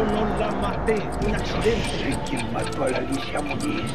No la maté, un accidente. ¿Quién mató a la Alicia Muñiz?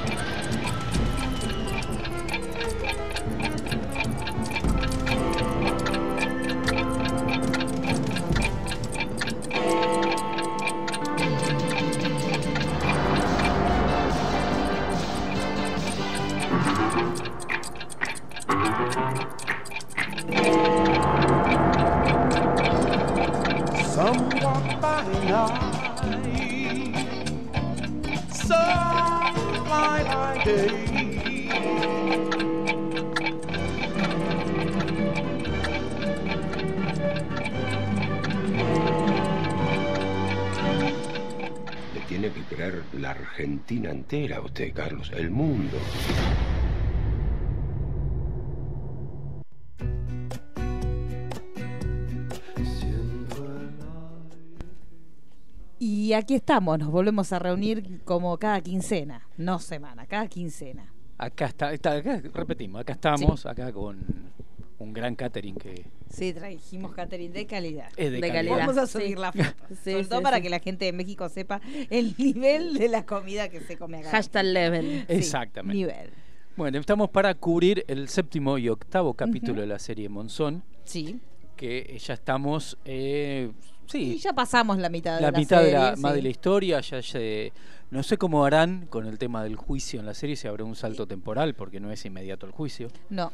Aquí estamos, nos volvemos a reunir como cada quincena, no semana, cada quincena. Acá está, está- acá repetimos, acá estamos, acá con un gran catering que Sí, trajimos catering de calidad. es de, De calidad. calidad. Vamos a subir la foto. Sí, Sobre sí, todo para sí. que la gente de México sepa el nivel de la comida que se come acá. Hashtag level. Sí, Exactamente. Nivel. Bueno, estamos para cubrir el séptimo y octavo capítulo de la serie Monzón, Sí. que ya estamos, eh, Y sí, ya pasamos la mitad de la la mitad de la, más de la historia, ya se, no sé cómo harán con el tema del juicio en la serie, si habrá un salto temporal, porque no es inmediato el juicio. No,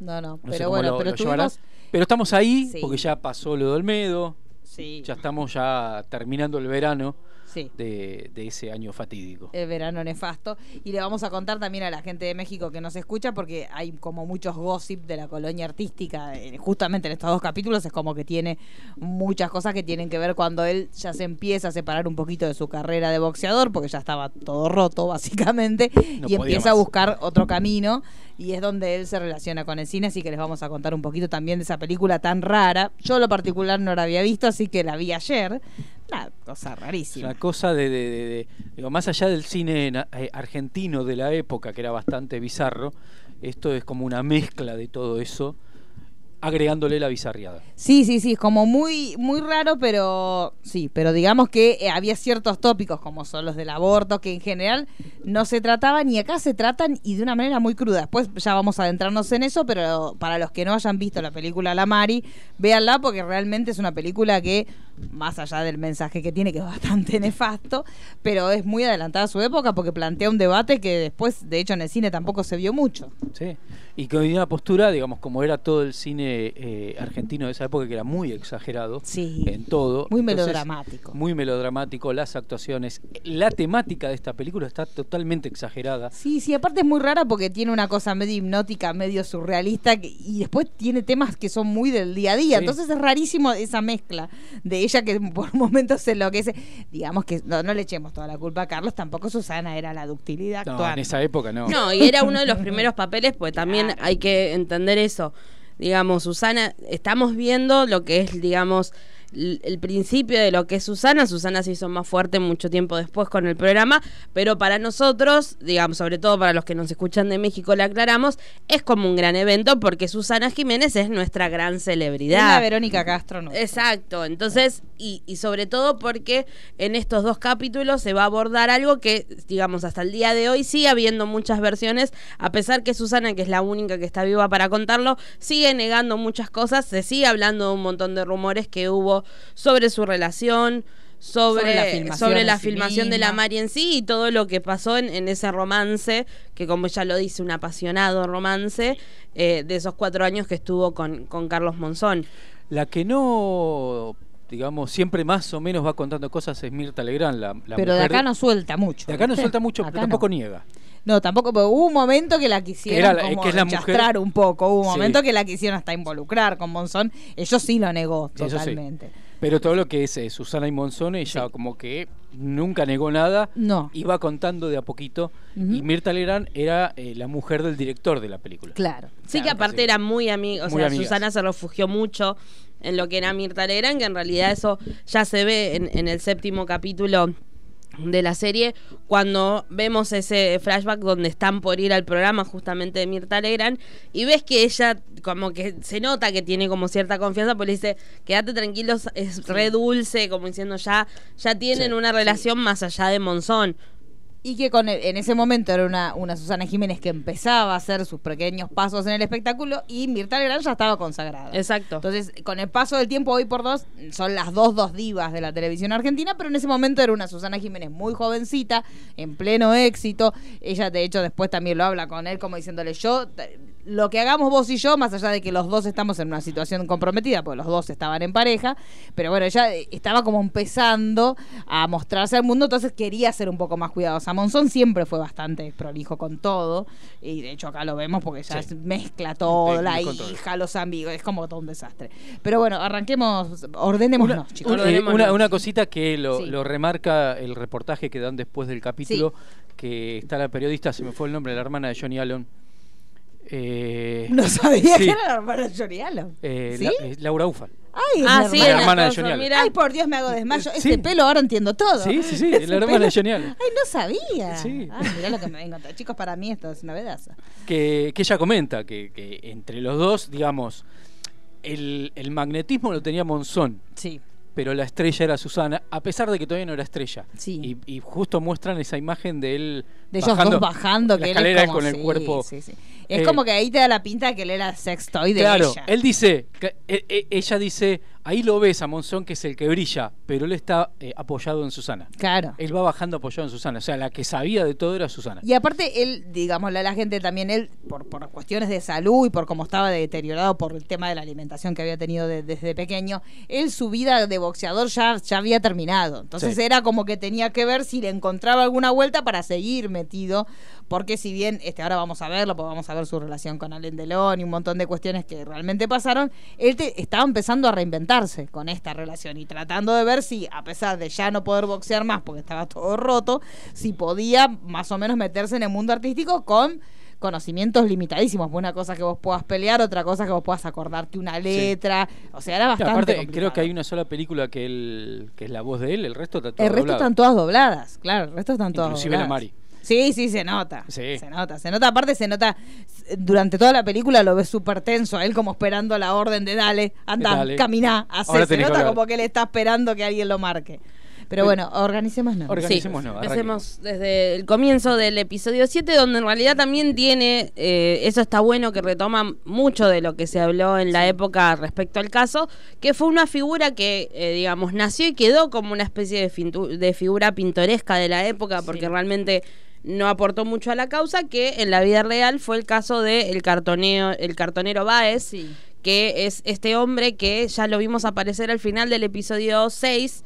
no, no. Pero bueno, lo- pero lo tuvimos... Pero estamos ahí, Sí. porque ya pasó lo de Olmedo, Sí, ya estamos ya terminando el verano sí. de, de ese año fatídico. el verano nefasto. Y le vamos a contar también a la gente de México que nos escucha, porque hay como muchos gossip de la colonia artística, eh, justamente en estos dos capítulos, es como que tiene muchas cosas que tienen que ver cuando él ya se empieza a separar un poquito de su carrera de boxeador, porque ya estaba todo roto, básicamente, No y empieza a buscar otro camino. Y es donde él se relaciona con el cine, así que les vamos a contar un poquito también de esa película tan rara. Yo, lo particular, no la había visto, así que la vi ayer. Una cosa Es rarísima. una cosa de, de- de- de- digo, más allá del cine eh, argentino de la época, que era bastante bizarro, esto es como una mezcla de todo eso, agregándole la bizarriada. Sí, sí, sí, es como muy, muy raro, pero sí, pero digamos que eh, había ciertos tópicos como son los del aborto, que en general no se trataban y acá se tratan y de una manera muy cruda. Después ya vamos a adentrarnos en eso, pero para los que no hayan visto la película La Mari, véanla porque realmente es una película que, más allá del mensaje que tiene, que es bastante nefasto, pero es muy adelantada a su época porque plantea un debate que después, de hecho, en el cine tampoco se vio mucho. ¿sí? Y con una postura, digamos, como era todo el cine eh, argentino de esa época, que era muy exagerado Sí. en todo. Muy Entonces, melodramático. Muy melodramático, las actuaciones. La temática de esta película está totalmente exagerada. Sí, sí, aparte es muy rara porque tiene una cosa medio hipnótica, medio surrealista que- y después tiene temas que son muy del día a día. Sí. Entonces es rarísimo esa mezcla de ella que por momentos se enloquece. Digamos que no, no le echemos toda la culpa a Carlos, tampoco Susana era la ductilidad No, actual. en esa época no. No, y era uno de los primeros papeles, pues también Claro. hay que entender eso. Digamos, Susana, estamos viendo lo que es, digamos, el principio de lo que es Susana. Susana se hizo más fuerte mucho tiempo después con el programa, pero para nosotros, digamos, sobre todo para los que nos escuchan de México, le aclaramos, es como un gran evento porque Susana Jiménez es nuestra gran Es celebridad. la Verónica Castro, no. Exacto, entonces, y, y sobre todo porque en estos dos capítulos se va a abordar algo que, digamos, hasta el día de hoy sigue habiendo muchas versiones, a pesar que Susana, que es la única que está viva para contarlo, sigue negando muchas cosas, se sigue hablando de un montón de rumores que hubo sobre su relación. Sobre, Sobre la sobre filmación la de la. Mari en sí y todo lo que pasó en, en ese romance, que como ella lo dice, un apasionado romance, eh, de esos cuatro años que estuvo con, con Carlos Monzón. La que no, digamos, siempre más o menos va contando cosas es Mirta Legrand, la, la pero de acá no suelta mucho. de acá no suelta mucho, Acá pero tampoco no. niega. No, tampoco, pero hubo un momento que la quisieron era la- como que es la mujer- rechastrar un poco. Hubo un Sí. momento que la quisieron hasta involucrar con Monzón. Ellos sí lo negó sí. Pero todo lo que es eh, Susana y Monzón, ella como que nunca negó nada, No. iba contando de a poquito. Y Mirta Legrand era eh, la mujer del director de la película. Claro. Sí, que aparte sí. era muy amiga, o Muy sea, amigas. Susana se refugió mucho en lo que era Mirta Legrand, que en realidad eso ya se ve en, en el séptimo capítulo de la serie cuando vemos ese flashback donde están por ir al programa justamente de Mirta Legrand y ves que ella como que se nota que tiene como cierta confianza porque dice quédate tranquilo es re dulce como diciendo ya ya tienen Sí, una relación más allá de Monzón Y que con en ese momento era una, una Susana Jiménez que empezaba a hacer sus pequeños pasos en el espectáculo y Mirta Legrand ya estaba consagrada. exacto Entonces, con el paso del tiempo, hoy por dos, son las dos dos divas de la televisión argentina, pero en ese momento era una Susana Jiménez muy jovencita, en pleno éxito. Ella, de hecho, después también lo habla con él, como diciéndole, yo, lo que hagamos vos y yo, más allá de que los dos estamos en una situación comprometida, porque los dos estaban en pareja, pero bueno, ella eh, estaba como empezando a mostrarse al mundo, entonces quería ser un poco más cuidadosa. Monzón siempre fue bastante prolijo con todo, y de hecho acá lo vemos porque ya Sí. mezcla todo, Sí, la hija, los amigos, es como todo un desastre. Pero bueno, arranquemos, ordenémonos, Una, chicos. eh, Ordenémonos. una, una cosita que lo, Sí. lo remarca el reportaje que dan después del capítulo, que está la periodista, se me fue el nombre, la hermana de Johnny Allen. Eh, No sabía sí, que era la hermana de Johnny Allen. eh, ¿Sí? la- eh, Laura Ufal. Ay, es ah la sí la hermana. de Johnny Allen. Ay, por Dios, me hago desmayo. Sí. Ese pelo ahora entiendo todo. Sí, sí, sí, la hermana pelo- de Johnny Allen. Ay, no sabía. Sí. Ay, mirá lo que me vengo. Chicos, para mí esto es una vedaza. que, que ella comenta que, que entre los dos, digamos, el, el magnetismo lo tenía Monzón, Sí. pero la estrella era Susana, a pesar de que todavía no era estrella. Sí. Y, y justo muestran esa imagen de él De ellos dos bajando, la que él escalera es como, con el sí, cuerpo. sí, sí. Es Eh, como que ahí te da la pinta de que él era sextoy de Claro, ella. él dice, que- e- e- ella dice, ahí lo ves a Monzón que es el que brilla, pero él está eh, apoyado en Susana. Claro. Él va bajando apoyado en Susana, o sea, la que sabía de todo era Susana. Y aparte, él, digámosle a la gente también, él, por, por cuestiones de salud y por cómo estaba deteriorado por el tema de la alimentación que había tenido de- desde pequeño, él su vida de boxeador ya, ya había terminado. Entonces Sí. era como que tenía que ver si le encontraba alguna vuelta para seguir metido, porque si bien, este ahora vamos a verlo, pues vamos a ver su relación con Alain Delon y un montón de cuestiones que realmente pasaron, él te- estaba empezando a reinventarse con esta relación y tratando de ver si, a pesar de ya no poder boxear más porque estaba todo roto, si podía más o menos meterse en el mundo artístico con conocimientos limitadísimos. Una cosa que vos puedas pelear, otra cosa que vos puedas acordarte una letra. O sea, era bastante. aparte, complicado. creo que hay una sola película que él, que es la voz de él, el resto está todo El resto doblado. están todas dobladas, claro, el resto están todas Inclusive la dobladas. Mari. Sí, sí, se nota. Sí. Se nota, se nota. Aparte, se nota. Durante toda la película lo ves súper tenso. A él como esperando la orden de dale, anda, Dale. caminá, hace. Se nota como que él está esperando que alguien lo marque. Pero bueno, organicémonos. Orga- Sí, Organicémonos, empecemos desde el comienzo del episodio 7, donde en realidad también tiene, eh, eso está bueno, que retoma mucho de lo que se habló en la época respecto al caso, que fue una figura que, eh, digamos, nació y quedó como una especie de, figura pintoresca de la época, porque Sí. realmente no aportó mucho a la causa, que en la vida real fue el caso del el cartoneo, el cartonero Baez, Sí. que es este hombre que ya lo vimos aparecer al final del episodio 6,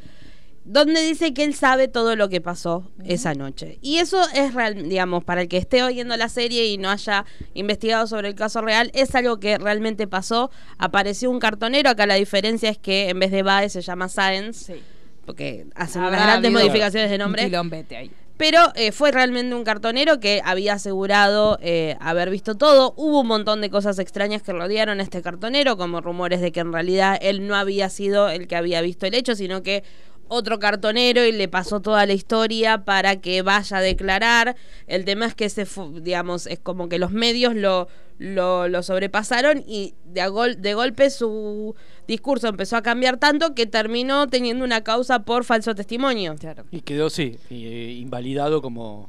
donde dice que él sabe todo lo que pasó esa noche. Y eso es real, digamos, para el que esté oyendo la serie y no haya investigado sobre el caso real, es algo que realmente pasó. Apareció un cartonero, acá la diferencia es que en vez de Baez se llama Science, Sí. porque hacen unas grandes modificaciones de nombre. ahí. Pero eh, fue realmente un cartonero que había asegurado eh, haber visto todo. Hubo un montón de cosas extrañas que rodearon a este cartonero, como rumores de que en realidad él no había sido el que había visto el hecho, sino que otro cartonero y le pasó toda la historia para que vaya a declarar. El tema es que se digamos, es como que los medios lo, lo, lo sobrepasaron y de, gol- de golpe su discurso empezó a cambiar tanto que terminó teniendo una causa por falso testimonio. Claro. Y quedó, sí, eh, invalidado como,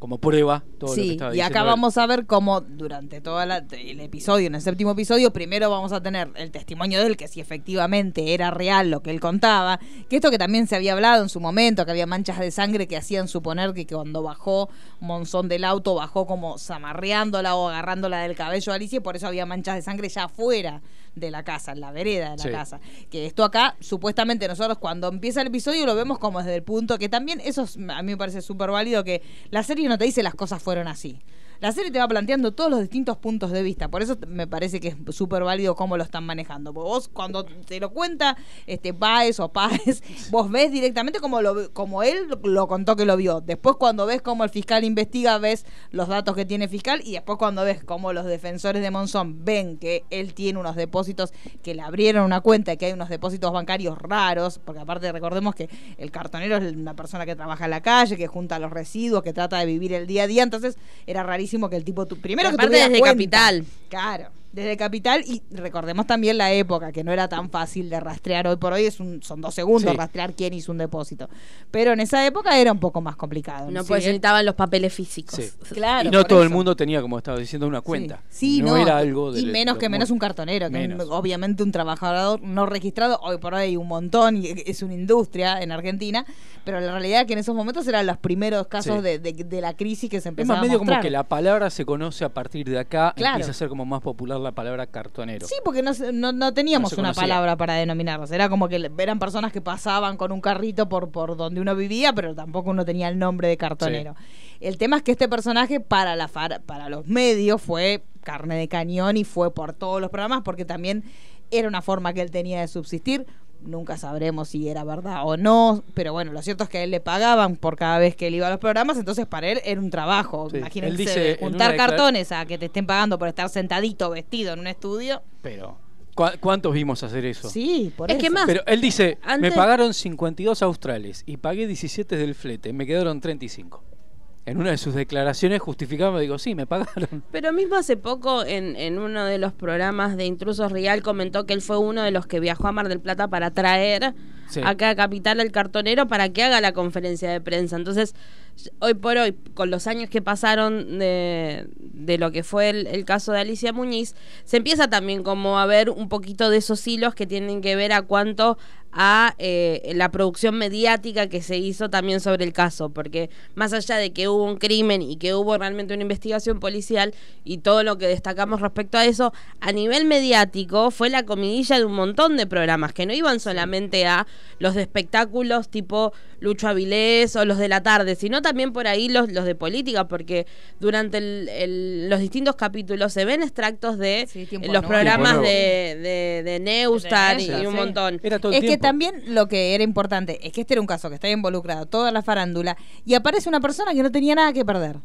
como prueba todo lo que Sí, estaba y acá diciendo él. vamos a ver cómo durante todo el episodio, en el séptimo episodio, primero vamos a tener el testimonio de él, que si efectivamente era real lo que él contaba, que esto que también se había hablado en su momento, que había manchas de sangre que hacían suponer que cuando bajó Monzón del auto, bajó como zamarreándola o agarrándola del cabello a Alicia, y por eso había manchas de sangre ya afuera de la casa, en la vereda de la Sí. casa. Que esto acá, supuestamente nosotros cuando empieza el episodio lo vemos como desde el punto que también eso es- a mí me parece súper válido que la serie no te dice las cosas fueron así. La serie te va planteando todos los distintos puntos de vista. Por eso me parece que es súper válido cómo lo están manejando. Porque vos, cuando te lo cuenta este Baez o Páez, vos ves directamente como, lo, como él lo contó que lo vio. Después, cuando ves cómo el fiscal investiga, ves los datos que tiene el fiscal. Y después, cuando ves cómo los defensores de Monzón ven que él tiene unos depósitos, que le abrieron una cuenta y que hay unos depósitos bancarios raros. Porque aparte, recordemos que el cartonero es una persona que trabaja en la calle, que junta los residuos, que trata de vivir el día a día. Entonces, era rarísimo que el tipo. tu- Primero que Aparte tuviera desde cuenta. Capital. Claro, desde Capital y recordemos también la época, que no era tan fácil de rastrear. Hoy por hoy es un, son dos segundos Sí. rastrear quién hizo un depósito. Pero en esa época era un poco más complicado. No, Sí, pues necesitaban los papeles físicos. Sí. Claro, y no todo el mundo tenía, como estaba diciendo, una cuenta. Sí, no, no, era algo de y menos que menos un cartonero, que Menos. es obviamente un trabajador no registrado, hoy por hoy hay un montón y es una industria en Argentina, pero la realidad es que en esos momentos eran los primeros casos Sí. de, de- de la crisis que se Es empezaba más medio a mostrar. como que la palabra se conoce a partir de acá, Claro. empieza a ser como más popular la palabra cartonero. Sí, porque no, no, no teníamos No una conocía. palabra para denominarlos. Era como que eran personas que pasaban con un carrito por, por donde uno vivía, pero tampoco uno tenía el nombre de cartonero. El tema es que este personaje para, la far- para los medios fue carne de cañón y fue por todos los programas porque también era una forma que él tenía de subsistir. Nunca sabremos si era verdad o no, pero bueno, lo cierto es que a él le pagaban por cada vez que él iba a los programas, entonces para él era un trabajo. Sí. Imagínense Él dice juntar cartones a que te estén pagando por estar sentadito vestido en un estudio. Pero, ¿cu- ¿cuántos vimos hacer eso? Sí, por Es eso. que más- Pero él dice, me Antes- pagaron 52 australes y pagué 17 del flete, me quedaron 35. En una de sus declaraciones justificaba, digo, sí, me pagaron. Pero mismo hace poco en, en uno de los programas de Intrusos Real comentó que él fue uno de los que viajó a Mar del Plata para traer Sí. acá a Capital al cartonero para que haga la conferencia de prensa. Entonces, hoy por hoy, con los años que pasaron de, de lo que fue el, el caso de Alicia Muñiz, se empieza también como a ver un poquito de esos hilos que tienen que ver a cuanto a eh, la producción mediática que se hizo también sobre el caso, porque más allá de que hubo un crimen y que hubo realmente una investigación policial y todo lo que destacamos respecto a eso, a nivel mediático fue la comidilla de un montón de programas que no iban solamente a los de espectáculos tipo Lucho Avilés o los de la tarde, sino también por ahí los, los de política, porque durante el- el- los distintos capítulos se ven extractos de Sí, los Nuevo. programas de, de, de Neustar y, un sí. montón. Era todo el Es que también lo que era importante es que este era un caso que estaba involucrado toda la farándula y aparece una persona que no tenía nada que perder.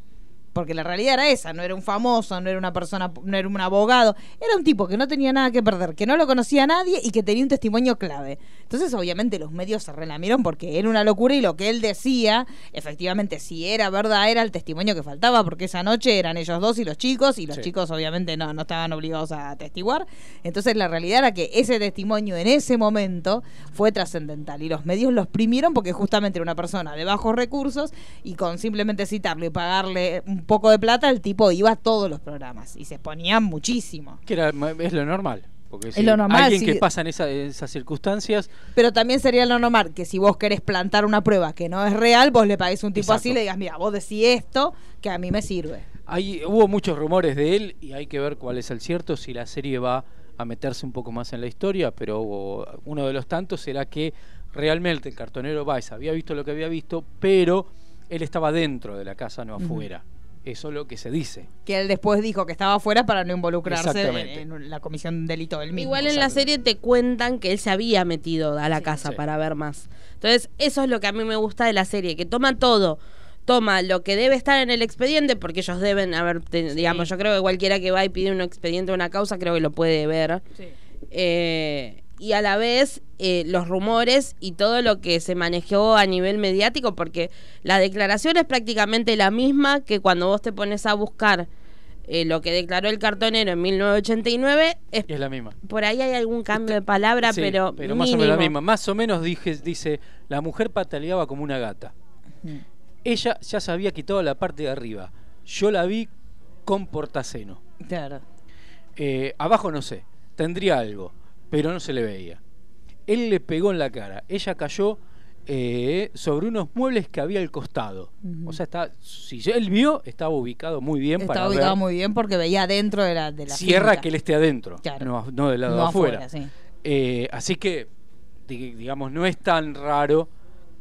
Porque la realidad era esa, no era un famoso, no era una persona, no era un abogado, era un tipo que no tenía nada que perder, que no lo conocía a nadie y que tenía un testimonio clave. Entonces, obviamente, los medios se relamieron porque era una locura y lo que él decía, efectivamente, si era verdad, era el testimonio que faltaba, porque esa noche eran ellos dos y los chicos, y los Sí. chicos, obviamente, no, no estaban obligados a atestiguar. Entonces, la realidad era que ese testimonio en ese momento fue trascendental y los medios lo exprimieron porque justamente era una persona de bajos recursos y con simplemente citarlo y pagarle un poco de plata, el tipo iba a todos los programas y se exponía muchísimo. Que era, es lo normal. Porque si lo normal, alguien sí. que pasa en esa- esas circunstancias, Pero también sería lo normal que si vos querés plantar una prueba que no es real, vos le pagues a un tipo Exacto. así y le digas, mira, vos decís esto que a mí me sirve. hay, hubo muchos rumores de él y hay que ver cuál es el cierto, si la serie va a meterse un poco más en la historia, pero hubo- uno de los tantos será que realmente el cartonero Baez había visto lo que había visto, pero él estaba dentro de la casa, no afuera. Eso es lo que se dice. Que él después dijo que estaba afuera para no involucrarse en, en la comisión de delito del mismo. Igual en la serie te cuentan que él se había metido a la casa Sí. para ver más. Entonces, eso es lo que a mí me gusta de la serie, que toma todo. Toma lo que debe estar en el expediente, porque ellos deben haber, digamos, yo creo que cualquiera que va y pide un expediente o una causa, creo que lo puede ver. Eh, y a la vez eh, los rumores y todo lo que se manejó a nivel mediático, porque la declaración es prácticamente la misma que cuando vos te pones a buscar eh, lo que declaró el cartonero en 1989, es, la misma. por ahí hay algún cambio de palabra, Sí, pero, más o menos la misma. Más o menos dije, dice, la mujer pataleaba como una gata. Ella ya se había quitado la parte de arriba. Yo la vi con portaceno. Claro. Eh, abajo no sé, tendría algo, pero no se le veía. Él le pegó en la cara. Ella cayó eh, sobre unos muebles que había al costado. O sea, está, si él vio, estaba ubicado muy bien para Estaba ubicado ver. muy bien porque veía dentro de la, de la Cierra que él esté adentro, Claro. no, no del lado No de afuera. afuera, sí. Eh, así que, di- digamos, no es tan raro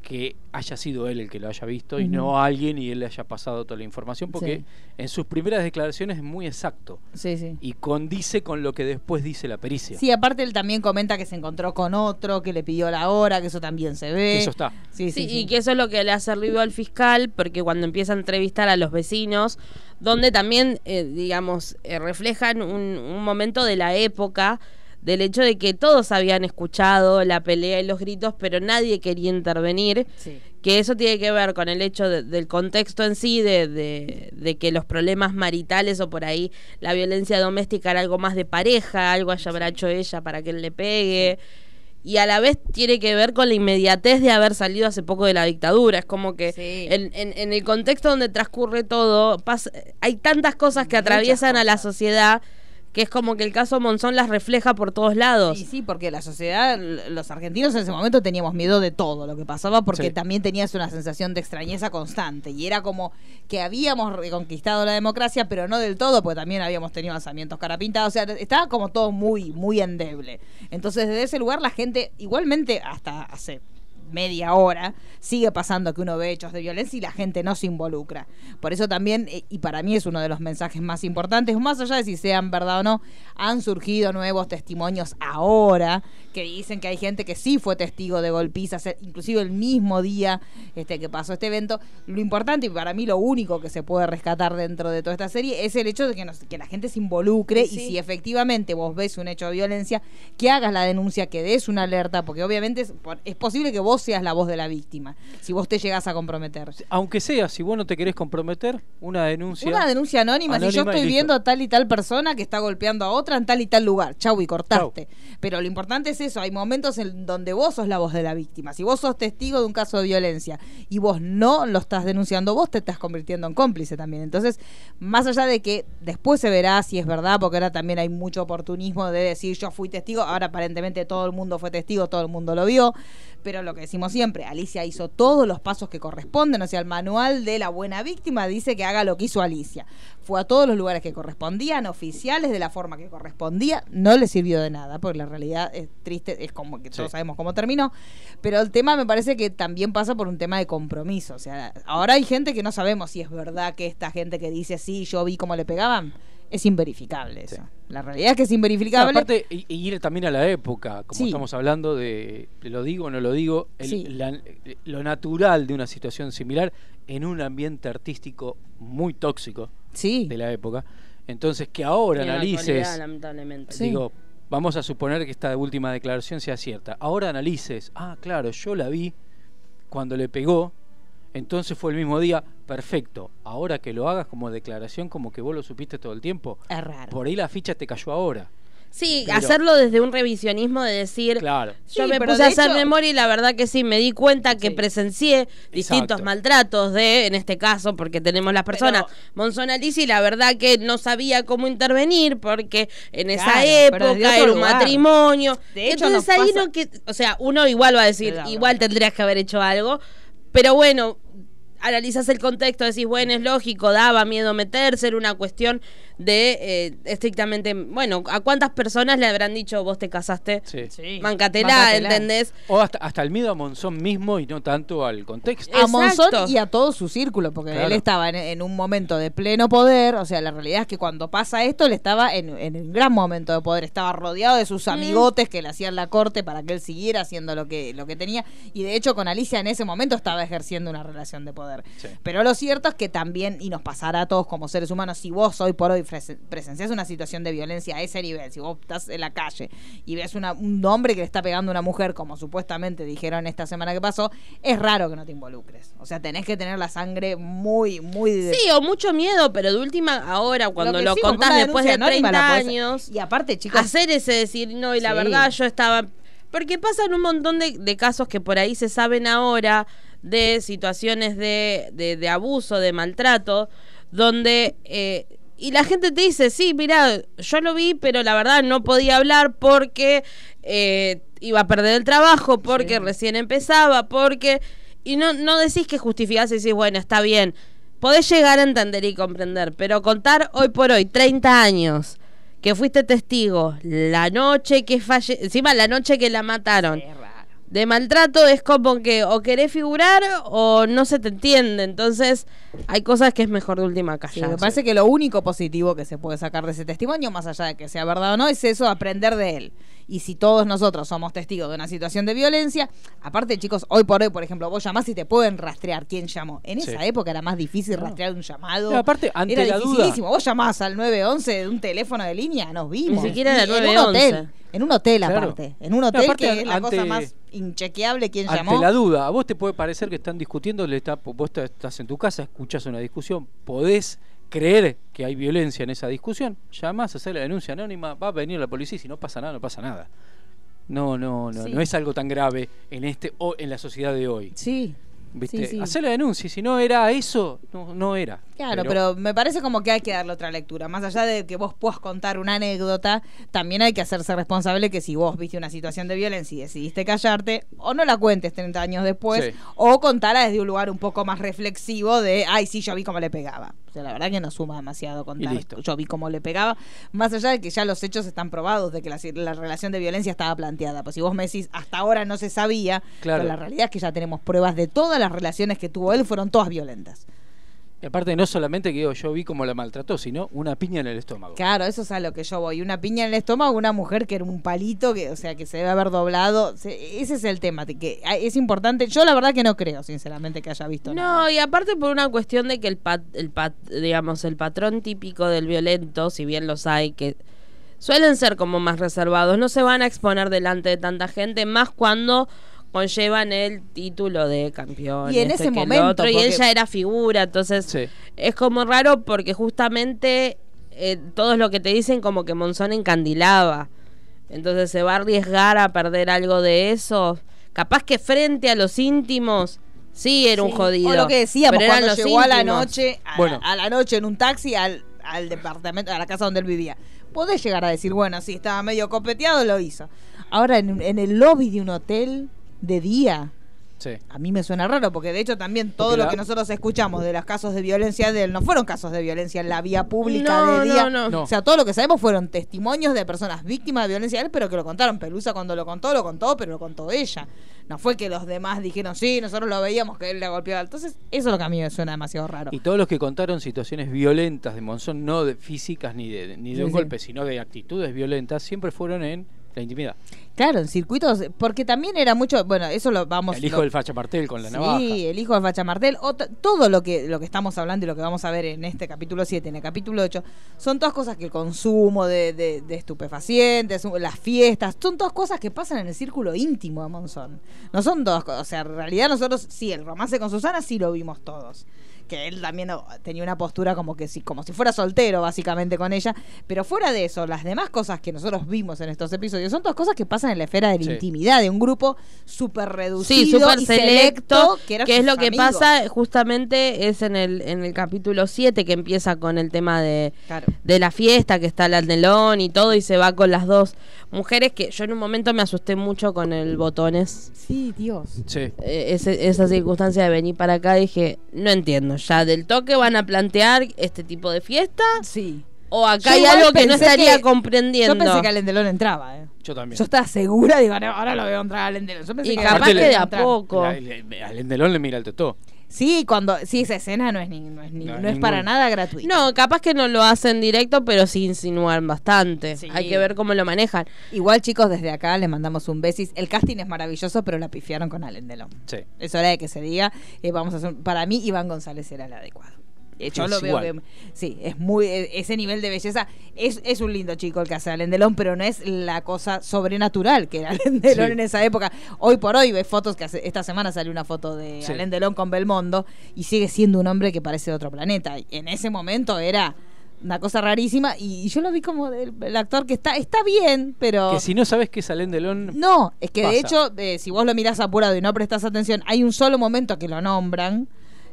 que haya sido él el que lo haya visto y no alguien y él le haya pasado toda la información, porque Sí. en sus primeras declaraciones es muy exacto Sí, sí. y condice con lo que después dice la pericia. Sí, aparte él también comenta que se encontró con otro, que le pidió la hora, que eso también se ve. Que eso está. Sí, sí, Sí, sí. y que eso es lo que le ha servido al fiscal, porque cuando empieza a entrevistar a los vecinos, donde también, eh, digamos, eh, reflejan un, un momento de la época, del hecho de que todos habían escuchado la pelea y los gritos, pero nadie quería intervenir, Sí. que eso tiene que ver con el hecho de- del contexto en sí, de, de- de que los problemas maritales o por ahí la violencia doméstica era algo más de pareja, algo haya habrá hecho ella para que él le pegue. Y a la vez tiene que ver con la inmediatez de haber salido hace poco de la dictadura. Es como que Sí. en, en- en el contexto donde transcurre todo, pas- hay tantas cosas que atraviesan a la sociedad que es como que el caso Monzón las refleja por todos lados. Sí, sí, porque la sociedad, los argentinos en ese momento teníamos miedo de todo lo que pasaba, porque Sí. también tenías una sensación de extrañeza constante. Y era como que habíamos reconquistado la democracia, pero no del todo, porque también habíamos tenido lanzamientos carapintados. O sea, estaba como todo muy, muy endeble. Entonces, desde ese lugar, la gente, igualmente, hasta hace media hora, sigue pasando que uno ve hechos de violencia y la gente no se involucra. Por eso también, eh, y para mí es uno de los mensajes más importantes, más allá de si sean verdad o no, han surgido nuevos testimonios ahora que dicen que hay gente que sí fue testigo de golpizas, eh, inclusive el mismo día este, que pasó este evento. Lo importante y para mí lo único que se puede rescatar dentro de toda esta serie es el hecho de que, nos- que la gente se involucre y si efectivamente vos ves un hecho de violencia, que hagas la denuncia, que des una alerta, porque obviamente es, es posible que vos seas la voz de la víctima, si vos te llegás a comprometer. Aunque sea, si vos no te querés comprometer, una denuncia. Una denuncia anónima, si yo estoy viendo a tal y tal persona que está golpeando a otra en tal y tal lugar, chau y cortaste. Pero lo importante es eso, hay momentos en donde vos sos la voz de la víctima. Si vos sos testigo de un caso de violencia y vos no lo estás denunciando, vos te estás convirtiendo en cómplice también. Entonces, más allá de que después se verá si es verdad, porque ahora también hay mucho oportunismo de decir yo fui testigo, ahora aparentemente todo el mundo fue testigo, todo el mundo lo vio, pero lo que decimos siempre, Alicia hizo todos los pasos que corresponden, o sea, el manual de la buena víctima dice que haga lo que hizo Alicia. Fue a todos los lugares que correspondían, oficiales, de la forma que correspondía, no le sirvió de nada, porque la realidad es triste, es como que todos Sí. sabemos cómo terminó, pero el tema me parece que también pasa por un tema de compromiso, o sea, ahora hay gente que no sabemos si es verdad que esta gente que dice, sí, yo vi cómo le pegaban, es inverificable eso. Sí. La realidad es que es inverificable. aparte, y, y ir también a la época, como Sí. estamos hablando de, de lo digo o no lo digo, el- Sí. la- lo natural de una situación similar en un ambiente artístico muy tóxico sí. de la época. Entonces, que ahora Y en la analices, lamentablemente. Sí. digo, vamos a suponer que esta última declaración sea cierta. Ahora analices, ah, claro, yo la vi cuando le pegó, entonces fue el mismo día, perfecto. Ahora que lo hagas como declaración, como que vos lo supiste todo el tiempo, Es raro. por ahí la ficha te cayó ahora. Sí, Pero- hacerlo desde un revisionismo de decir, Claro. yo Sí, me puse a hacer hecho- memoria y la verdad que sí, me di cuenta que Sí. presencié distintos Exacto. maltratos de, en este caso, porque tenemos las personas, Pero- Monzón Alicia, y la verdad que no sabía cómo intervenir porque en esa Claro, época era un lugar. matrimonio. De hecho, Entonces ahí pasa- no que, o sea, uno igual va a decir, Claro. igual tendrías que haber hecho algo, pero bueno, analizas el contexto, decís, bueno, es lógico, daba miedo meterse, era una cuestión de eh, estrictamente, bueno, ¿a cuántas personas le habrán dicho vos te casaste? Sí. Sí. Mancatela. ¿entendés? O hasta, hasta el miedo a Monzón mismo y no tanto al contexto. a Exacto. Monzón y a todo su círculo, porque Claro. él estaba en, en un momento de pleno poder, o sea, la realidad es que cuando pasa esto, él estaba en, en un gran momento de poder, estaba rodeado de sus amigotes que le hacían la corte para que él siguiera haciendo lo que, lo que tenía, y de hecho con Alicia en ese momento estaba ejerciendo una relación de poder. Sí. Pero lo cierto es que también, y nos pasará a todos como seres humanos, si vos hoy por hoy presenciás una situación de violencia a ese nivel, si vos estás en la calle y ves una- un hombre que le está pegando a una mujer, como supuestamente dijeron esta semana que pasó, es raro que no te involucres. O sea, tenés que tener la sangre muy, muy... de- Sí, o mucho miedo, pero de última, ahora cuando lo, decimos, contás después de denuncia anónima 30 la podés- años, Y aparte, chicos, hacer ese decir, no, y la Sí. verdad yo estaba... Porque pasan un montón de, de casos que por ahí se saben ahora de situaciones de, de, de abuso, de maltrato, donde... eh, y la gente te dice, sí, mira, yo lo vi, pero la verdad no podía hablar porque eh, iba a perder el trabajo, porque Sí. recién empezaba, porque... Y no, no decís que justificás y decís, bueno, está bien. Podés llegar a entender y comprender, pero contar hoy por hoy, 30 años, que fuiste testigo, la noche que falle... Encima, la noche que la mataron. De maltrato es como que o querés figurar o no se te entiende. Entonces, hay cosas que es mejor de última Sí, callar. me parece que lo único positivo que se puede sacar de ese testimonio, más allá de que sea verdad o no, es eso, aprender de él. Y si todos nosotros somos testigos de una situación de violencia, aparte, chicos, hoy por hoy, por ejemplo, vos llamás y te pueden rastrear quién llamó. En Sí. esa época era más difícil rastrear un llamado. No, aparte, ante era la duda- dificilísimo. Vos llamás al 911 de un teléfono de línea, nos vimos. Ni siquiera era Y en un 911. hotel. En un hotel, Claro. aparte. En un No, hotel aparte, que es la ante- cosa más inchequeable quién Ante llamó. la duda, a vos te puede parecer que están discutiendo, le está, vos estás en tu casa, escuchás una discusión, podés creer que hay violencia en esa discusión, llamás a hacer la denuncia anónima, va a venir la policía y si no pasa nada, no pasa nada. No, no, no, Sí. no es algo tan grave en este o en la sociedad de hoy. Sí. ¿Viste? Sí, sí. Hacer la denuncia, y si no era eso, no, no era. Claro, pero, me parece como que hay que darle otra lectura. Más allá de que vos puedas contar una anécdota, también hay que hacerse responsable que si vos viste una situación de violencia y decidiste callarte, o no la cuentes 30 años después, Sí. o contala desde un lugar un poco más reflexivo de, ay, sí, yo vi cómo le pegaba. O sea, la verdad que no suma demasiado contar. Yo vi cómo le pegaba. Más allá de que ya los hechos están probados de que la, la relación de violencia estaba planteada. Pues si vos me decís, hasta ahora no se sabía, Claro. pero la realidad es que ya tenemos pruebas de todas las relaciones que tuvo él, fueron todas violentas. Y aparte, no solamente que digo, yo vi cómo la maltrató, sino una piña en el estómago. Claro, eso es a lo que yo voy. Una piña en el estómago, una mujer que era un palito, que, o sea, que se debe haber doblado. Se- ese es el tema, de que ah, es importante. Yo la verdad que no creo, sinceramente, que haya visto nada. No, y aparte por una cuestión de que el pat, el pat, digamos, el patrón típico del violento, si bien los hay, que suelen ser como más reservados, no se van a exponer delante de tanta gente, más cuando conllevan el título de campeón. Y en este ese que el momento, otro, y porque- ya era figura, entonces Sí. es como raro porque justamente eh, todo lo que te dicen como que Monzón encandilaba. Entonces se va a arriesgar a perder algo de eso. Capaz que frente a los íntimos, sí era un jodido. O lo que decíamos, pero cuando llegó a la noche, a, Bueno. la, a la noche en un taxi al, al departamento, a la casa donde él vivía. Podés llegar a decir, bueno, sí, estaba medio copeteado, lo hizo. Ahora, en, en el lobby de un hotel de día, Sí. a mí me suena raro, porque de hecho también todo Porque lo la- que nosotros escuchamos de los casos de violencia de él no fueron casos de violencia en la vía pública No, de día. no, no. No. O sea, todo lo que sabemos fueron testimonios de personas víctimas de violencia de él, pero que lo contaron. Pelusa cuando lo contó, lo contó, pero lo contó ella. No fue que los demás dijeron, sí, nosotros lo veíamos que él le golpeaba. Entonces, eso es lo que a mí me suena demasiado raro. Y todos los que contaron situaciones violentas de Monzón, no de físicas ni de, ni de Sí, un sí. golpe, sino de actitudes violentas, siempre fueron en la intimidad. Claro, en circuitos, porque también era mucho, bueno, eso lo vamos el hijo lo- del Facha Martel con la sí, navaja. el hijo de Facha Martel, todo lo que, lo que estamos hablando y lo que vamos a ver en este capítulo 7, en el capítulo 8, son todas cosas que el consumo de, de- de estupefacientes, las fiestas, son todas cosas que pasan en el círculo íntimo de Monzón. No son todas cosas, o sea, en realidad nosotros sí, el romance con Susana sí lo vimos todos. Que él también tenía una postura como que si, como si fuera soltero, básicamente, con ella. Pero fuera de eso, las demás cosas que nosotros vimos en estos episodios son todas cosas que pasan en la esfera de la Sí. intimidad, de un grupo súper reducido Sí, súper y selecto, que, eran que es lo que pasa justamente es en el, en el capítulo 7 que empieza con el tema de, Claro. de la fiesta, que está el aldelón y todo, y se va con las dos mujeres que yo en un momento me asusté mucho con el botones. Sí, Dios. Sí. Eh, ese- esa circunstancia de venir para acá dije, no entiendo, ya del toque van a plantear este tipo de fiesta Sí. o acá Yo hay algo que no estaría que- comprendiendo. Yo pensé que Alendelón entraba, ¿eh? Yo también. Yo estaba segura, digo, "No, ahora lo veo entrar a Alendelón. Yo pensé y que capaz Aparte que de a poco. La- le- al Endelón le mira el tetó. Sí, cuando sí esa escena no es ni, no es ni- No, no es para nada gratuita. No, capaz que no lo hacen directo, pero sí insinúan bastante. Sí. Hay que ver cómo lo manejan. Igual chicos, desde acá les mandamos un besis. El casting es maravilloso, pero la pifiaron con Alendelón. Sí. Es hora de que se diga. eh, vamos a hacer, para mí Iván González era el adecuado. Eh, Yo Es lo veo que sí, es muy eh, ese nivel de belleza es, es un lindo chico el que hace Alendelón, pero no es la cosa sobrenatural que era Alendelón Sí. en esa época. Hoy por hoy ves fotos que hace- esta semana salió una foto de Sí. Alendelón con Belmondo y sigue siendo un hombre que parece de otro planeta. Y en ese momento era una cosa rarísima y, yo lo vi como el, el actor que está está bien, pero Que si no sabes qué es Al Endelón, no, es que de hecho, eh, si vos lo mirás apurado y no prestas atención, hay un solo momento que lo nombran,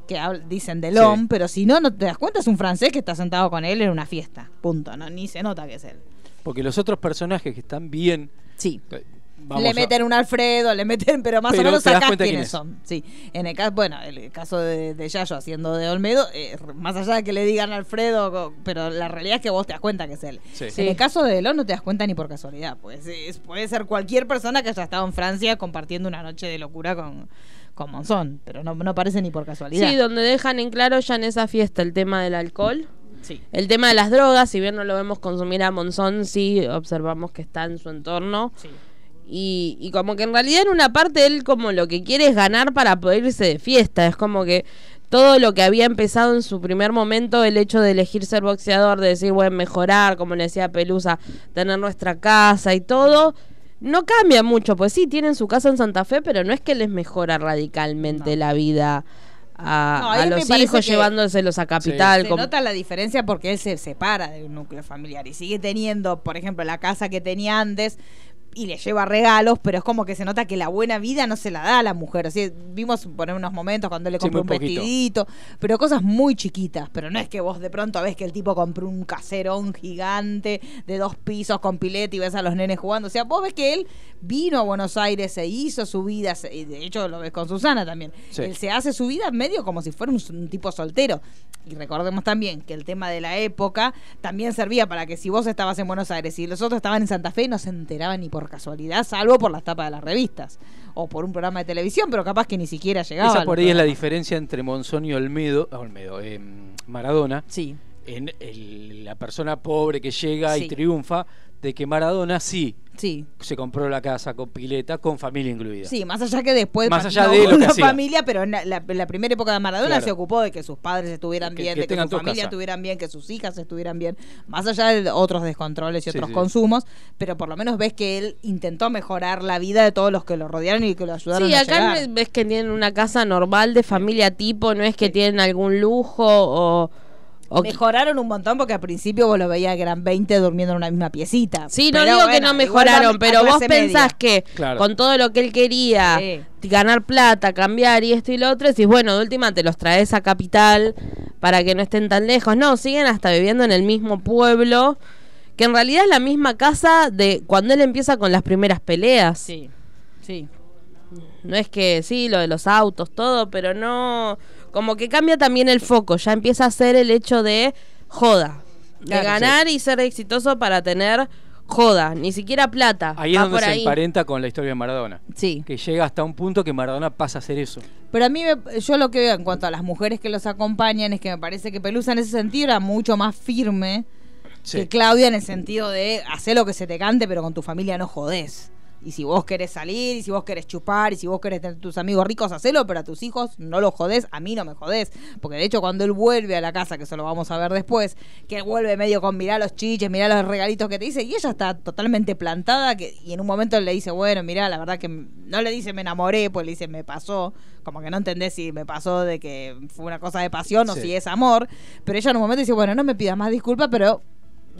que dicen de Lom, Sí. pero si no, no te das cuenta, es un francés que está sentado con él en una fiesta. Punto, no ni se nota que es él. porque los otros personajes que están bien, Sí. eh, Vamos le a- meten un Alfredo, le meten, pero más Pero o menos sacás quiénes quién son. Sí, en el caso, bueno, el caso de, de Yayo haciendo de Olmedo, eh, más allá de que le digan Alfredo, pero la realidad es que vos te das cuenta que es él. Sí. Sí. En el caso de Elon no te das cuenta ni por casualidad, pues es- puede ser cualquier persona que haya estado en Francia compartiendo una noche de locura con, con Monzón, pero no, no parece ni por casualidad. Sí, donde dejan en claro ya en esa fiesta el tema del alcohol. Sí. El tema de las drogas, si bien no lo vemos consumir a Monzón, sí observamos que está en su entorno. Sí. Y, y como que en realidad en una parte él como lo que quiere es ganar para poder irse de fiesta. Es como que todo lo que había empezado en su primer momento, el hecho de elegir ser boxeador, de decir, bueno, mejorar, como le decía Pelusa, tener nuestra casa y todo, no cambia mucho. Pues sí, tienen su casa en Santa Fe, pero no es que les mejora radicalmente la vida a, No, los hijos llevándoselos a capital. Se com- nota la diferencia porque él se separa de un núcleo familiar y sigue teniendo, por ejemplo, la casa que tenía antes y le lleva regalos, pero es como que se nota que la buena vida no se la da a la mujer. Así, vimos por unos momentos cuando él le Sí, compró un poquito. vestidito, pero cosas muy chiquitas. Pero no es que vos de pronto ves que el tipo compró un caserón gigante de dos pisos con pileta y ves a los nenes jugando. O sea, vos ves que él vino a Buenos Aires, se hizo su vida, se- y de hecho lo ves con Susana también. Sí. Él se hace su vida medio como si fuera un, un tipo soltero. Y recordemos también que el tema de la época también servía para que si vos estabas en Buenos Aires y los otros estaban en Santa Fe, no se enteraban ni por casualidad, salvo por las tapas de las revistas o por un programa de televisión, pero capaz que ni siquiera llegaba. Esa por ahí es la diferencia entre Monzón y Olmedo, ah, Olmedo eh, Maradona, Sí, en el- la persona pobre que llega Sí. y triunfa, de que Maradona sí sí. se compró la casa con pileta, con familia incluida. Sí, más allá que después Más allá de lo con que una familia, pero en la, la- primera época de Maradona Claro. se ocupó de que sus padres estuvieran Que- bien, que de que su familia casa. estuvieran bien, que sus hijas estuvieran bien, más allá de otros descontroles y Sí, otros sí. consumos, pero por lo menos ves que él intentó mejorar la vida de todos los que lo rodearon y que lo ayudaron Sí, a acá llegar. ves que tienen una casa normal de familia tipo, no es que tienen algún lujo o... Mejoraron un montón porque al principio vos lo veías que eran 20 durmiendo en una misma piecita. Sí, no Pero digo que no mejoraron, pero vos pensás media. que Claro. con todo lo que él quería, Sí. ganar plata, cambiar y esto y lo otro, decís, bueno, de última te los traes a capital para que no estén tan lejos. No, siguen hasta viviendo en el mismo pueblo, que en realidad es la misma casa de cuando él empieza con las primeras peleas. Sí, sí. No es que sí, lo de los autos, todo, pero no. Como que cambia también el foco. Ya empieza a ser el hecho de joda. De Claro, ganar y ser exitoso para tener joda. Ni siquiera plata. Ahí es donde por se ahí. emparenta con la historia de Maradona. Sí. Que llega hasta un punto que Maradona pasa a hacer eso. Pero a mí, me- yo lo que veo en cuanto a las mujeres que los acompañan es que me parece que Pelusa en ese sentido era mucho más firme Sí. que Claudia en el sentido de hacer lo que se te cante, pero con tu familia no jodés. Y si vos querés salir, y si vos querés chupar, y si vos querés tener tus amigos ricos, hacelo, pero a tus hijos no los jodés, a mí no me jodés. Porque de hecho cuando él vuelve a la casa, que eso lo vamos a ver después, que él vuelve medio con mirá los chiches, mirá los regalitos que te dice, y ella está totalmente plantada, que, y en un momento le dice, bueno, mirá, la verdad que no le dice me enamoré, pues le dice me pasó, como que no entendés si me pasó de que fue una cosa de pasión o si es amor, pero ella en un momento dice, bueno, no me pidas más disculpas, pero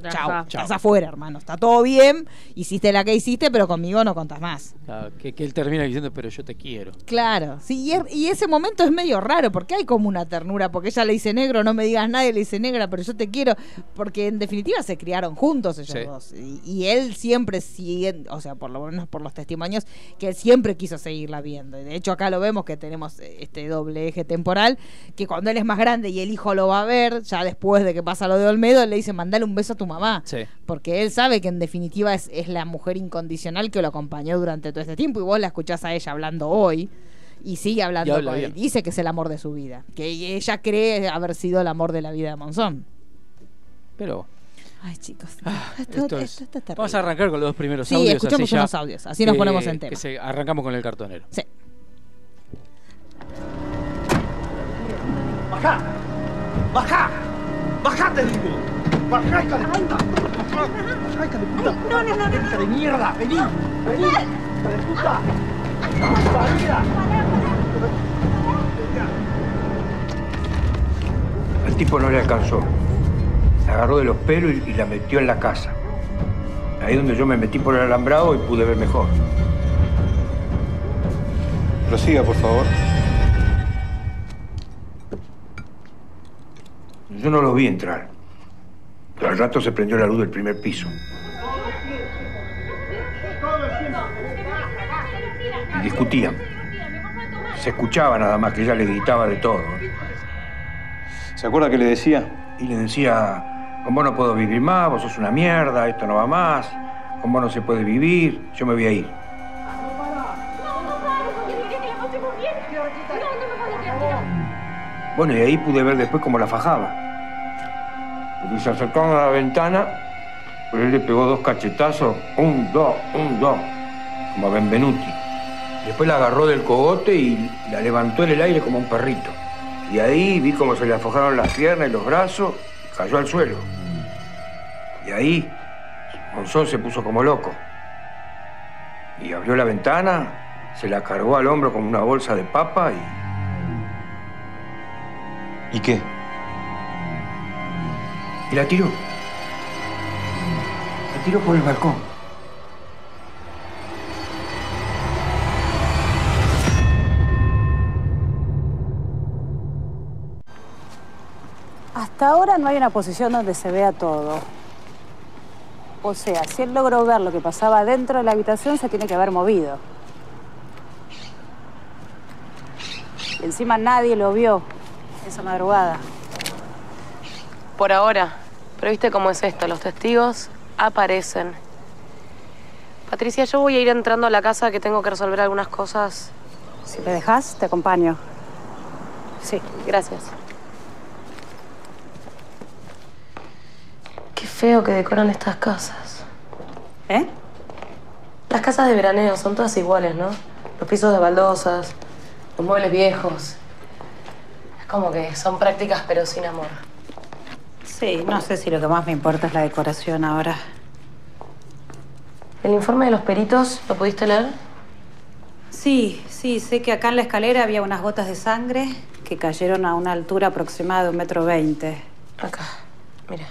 Ya Chao, está. estás afuera, hermano. Está todo bien, hiciste la que hiciste, pero conmigo no contás más. Ah, que, que él termina diciendo, pero yo te quiero. Claro, sí, y, es- y ese momento es medio raro, porque hay como una ternura, porque ella le dice negro, no me digas nadie, le dice negra, pero yo te quiero, porque en definitiva se criaron juntos ellos Sí. dos. Y, y él siempre sigue, o sea, por lo menos por los testimonios, que él siempre quiso seguirla viendo. Y de hecho acá lo vemos que tenemos eh, este doble eje temporal, que cuando él es más grande y el hijo lo va a ver, ya después de que pasa lo de Olmedo, le dice, mandale un beso a tu mamá. Sí. Porque él sabe que en definitiva es, es la mujer incondicional que lo acompañó durante todo este tiempo y vos la escuchás a ella hablando hoy y sigue hablando Y habla con él. bien. Dice que es el amor de su vida, que ella cree haber sido el amor de la vida de Monzón. Pero Ay, chicos. ah, esto, esto es- esto está terrible. vamos a arrancar con los dos primeros Sí, audios. así ya unos audios, así nos ponemos en tema. que se- arrancamos con el cartonero. Sí. ¡Bajá! ¡Bajá! ¡Bajá, te digo! ¡Bajá, hija de puta! ¡Bajá! ¡Bajá, hija de puta! ¡No, no, no! ¡Hija de mierda! ¡Vení! ¡Vení! ¡Hija de puta! ¡Salida! Al tipo no le alcanzó. La agarró de los pelos y, y la metió en la casa. Ahí donde yo me metí por el alambrado y pude ver mejor. Prosiga, por favor. Yo no los vi entrar. Pero al rato se prendió la luz del primer piso. discutían. Se escuchaba nada más que ella le gritaba de todo. ¿Se acuerda que le decía? Y le decía, con vos no puedo vivir más, vos sos una mierda, esto no va más, con vos no se puede vivir, yo me voy a ir. Bueno, y ahí pude ver después cómo la fajaba. Se acercaron a la ventana, pero él le pegó dos cachetazos, un, dos, un, dos, como a Benvenuti. Después la agarró del cogote y la levantó en el aire como un perrito. Y ahí vi cómo se le afojaron las piernas y los brazos y cayó al suelo. Y ahí Monzón se puso como loco. Y abrió la ventana, se la cargó al hombro como una bolsa de papa y ¿Y qué? Y la tiró. La tiró por el balcón. Hasta ahora no hay una posición donde se vea todo. O sea, si él logró ver lo que pasaba dentro de la habitación, se tiene que haber movido. Encima nadie lo vio esa madrugada. Por ahora. Pero viste cómo es esto, los testigos aparecen. Patricia, yo voy a ir entrando a la casa que tengo que resolver algunas cosas. Si me dejas, te acompaño. Sí, gracias. Qué feo que decoran estas casas. ¿Eh? Las casas de veraneo son todas iguales, ¿no? Los pisos de baldosas, los muebles viejos. Es como que son prácticas pero sin amor. Sí, no sé si lo que más me importa es la decoración ahora. ¿El informe de los peritos lo pudiste leer? Sí, sí, sé que acá en la escalera había unas gotas de sangre que cayeron a una altura aproximada de un metro veinte. Acá, mira.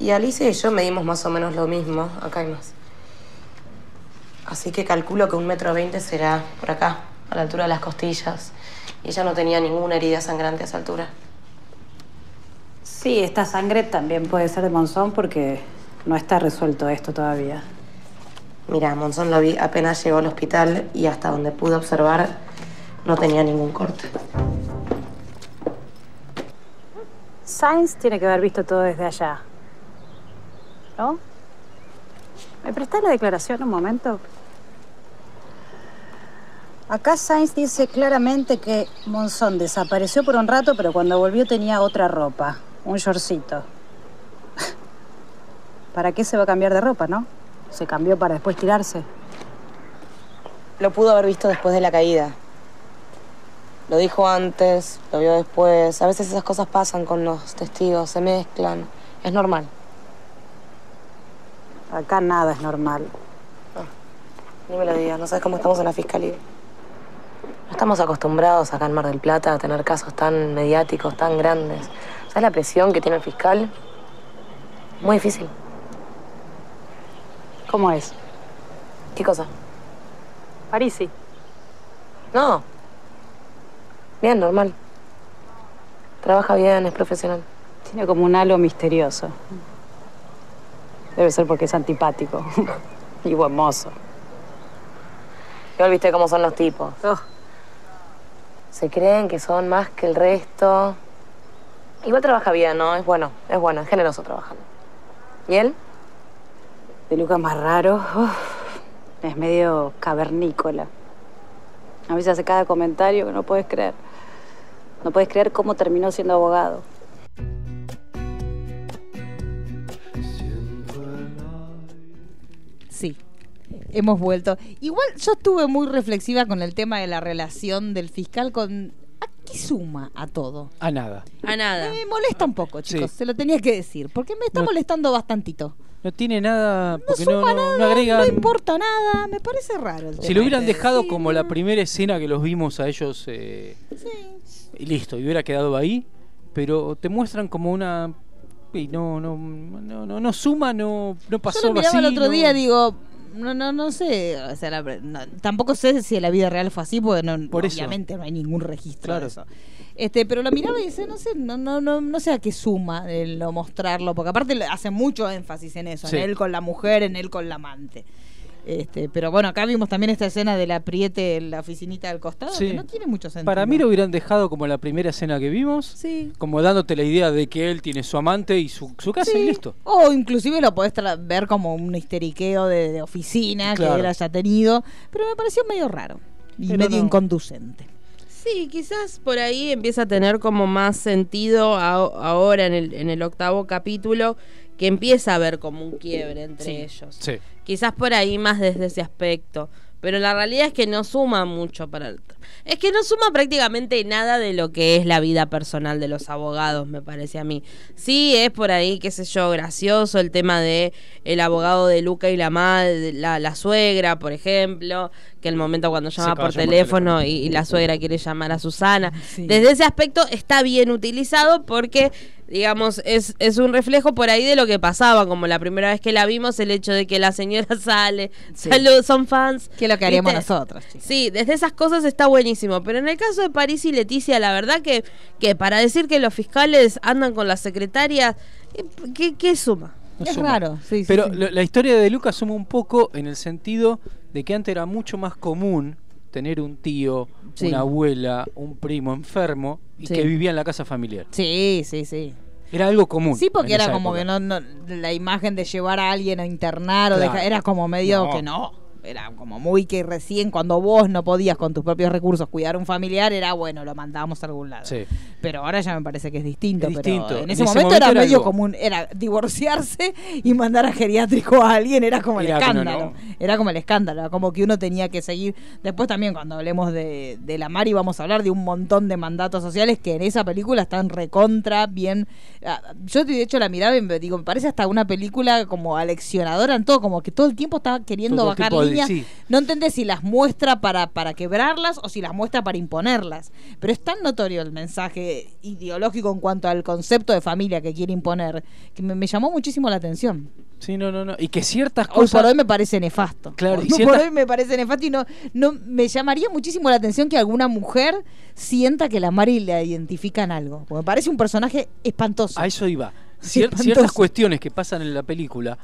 Y Alicia y yo medimos más o menos lo mismo. Acá hay más. Así que calculo que un metro veinte será por acá, a la altura de las costillas. Y ella no tenía ninguna herida sangrante a esa altura. Sí, esta sangre también puede ser de Monzón porque no está resuelto esto todavía. Mira, Monzón lo vi apenas llegó al hospital y hasta donde pude observar no tenía ningún corte. Sainz tiene que haber visto todo desde allá. ¿No? ¿Me prestás la declaración un momento? Acá Sainz dice claramente que Monzón desapareció por un rato, pero cuando volvió tenía otra ropa, un shortcito. ¿Para qué se va a cambiar de ropa, no? Se cambió para después tirarse. Lo pudo haber visto después de la caída. Lo dijo antes, lo vio después. A veces esas cosas pasan con los testigos, se mezclan. Es normal. Acá nada es normal. Ni me lo digas, no sabes cómo estamos en la fiscalía. No estamos acostumbrados acá en Mar del Plata a tener casos tan mediáticos, tan grandes. ¿Sabes la presión que tiene el fiscal? Muy difícil. ¿Cómo es? ¿Qué cosa? Parisi. No. Bien, normal. Trabaja bien, es profesional. Tiene como un halo misterioso. Debe ser porque es antipático. y buen mozo. Igual viste cómo son los tipos. Oh, Se creen que son más que el resto. Igual trabaja bien, ¿no? Es bueno, es bueno, es generoso trabajando. ¿Y él? de Lucas más raro. uf, es medio cavernícola. A veces hace cada comentario que no puedes creer. No puedes creer cómo terminó siendo abogado. Sí, hemos vuelto. Igual yo estuve muy reflexiva con el tema de la relación del fiscal con... ¿A qué suma a todo? A nada. A nada. Me molesta un poco, chicos, Sí. se lo tenía que decir, porque me está No- molestando bastantito. No tiene nada. No Porque no, suma no, nada, no agregan. no importa nada, me parece raro. el Si tema lo hubieran dejado Sí, como la primera escena que los vimos a ellos. eh, sí. y listo, y hubiera quedado ahí. Pero te muestran como una. Y no, no, no, no, no suma, no, no pasó Yo lo miraba así, el otro no- día, digo, no, no, no sé, o sea, la- no, tampoco sé si en la vida real fue así, porque no, Por eso. obviamente no hay ningún registro Claro. de eso. Este, pero lo miraba y dice, no sé, no, no, no, no sé a qué suma el no mostrarlo, porque aparte hace mucho énfasis en eso, Sí. en él con la mujer, en él con la amante. Este, pero bueno, acá vimos también esta escena del apriete en la oficinita del costado, Sí. que no tiene mucho sentido. Para mí lo hubieran dejado como la primera escena que vimos, Sí. como dándote la idea de que él tiene su amante y su, su casa Sí. y listo. O inclusive lo podés ver como un histeriqueo de, de oficina Claro. que él haya tenido, pero me pareció medio raro y Pero medio no. inconducente. Sí, quizás por ahí empieza a tener como más sentido a- ahora en el, en el octavo capítulo, que empieza a haber como un quiebre entre Sí. ellos. Sí. Quizás por ahí más desde ese aspecto. Pero la realidad es que no suma mucho para el... Es que no suma prácticamente nada de lo que es la vida personal de los abogados, me parece a mí. Sí, es por ahí, qué sé yo, gracioso el tema de el abogado de Luca y la madre, la, la suegra, por ejemplo, que el momento cuando llama por teléfono, Y, y la suegra quiere llamar a Susana. Sí. Desde ese aspecto está bien utilizado porque digamos, es, es un reflejo por ahí de lo que pasaba, como la primera vez que la vimos, el hecho de que la señora sale, Sí. salud, son fans. Que lo que haríamos ¿Viste? nosotros. Sí, desde esas cosas está buenísimo, pero en el caso de París y Leticia, la verdad que, que para decir que los fiscales andan con las secretarias, eh, ¿qué, qué suma? No Es suma. raro, sí, Pero sí. lo- la historia de Lucas suma un poco en el sentido de que antes era mucho más común tener un tío, Sí. una abuela, un primo enfermo y Sí. que vivía en la casa familiar. Sí, sí, sí. Era algo común. Sí, porque era como época. que no, no- la imagen de llevar a alguien a internar o dejar- era como medio No. que no. Era como muy que recién cuando vos no podías con tus propios recursos cuidar a un familiar, era bueno, lo mandábamos a algún lado. Sí. Pero ahora ya me parece que es distinto. Es pero distinto. En, En ese, momento, momento era, era medio algo- común, era divorciarse y mandar a geriátrico a alguien, era como el Era escándalo. no. Era como el escándalo, era como que uno tenía que seguir. Después también cuando hablemos de, de la Mari vamos a hablar de un montón de mandatos sociales que en esa película están recontra, bien. Ah, Yo de hecho la miraba y me digo, me parece hasta una película como aleccionadora en todo, como que todo el tiempo estaba queriendo Todo bajar tipo sí. No entendés si las muestra para, para quebrarlas o si las muestra para imponerlas. Pero es tan notorio el mensaje ideológico en cuanto al concepto de familia que quiere imponer que me, me llamó muchísimo la atención. Sí, no, no, no. Y que ciertas Hoy cosas. por hoy me parece nefasto. Claro, y Hoy por ciertas- hoy me parece nefasto y no, no me llamaría muchísimo la atención que alguna mujer sienta que la Mari le identifican algo. Porque me parece un personaje espantoso. A eso iba. Cier- espantoso. ciertas cuestiones que pasan en la película,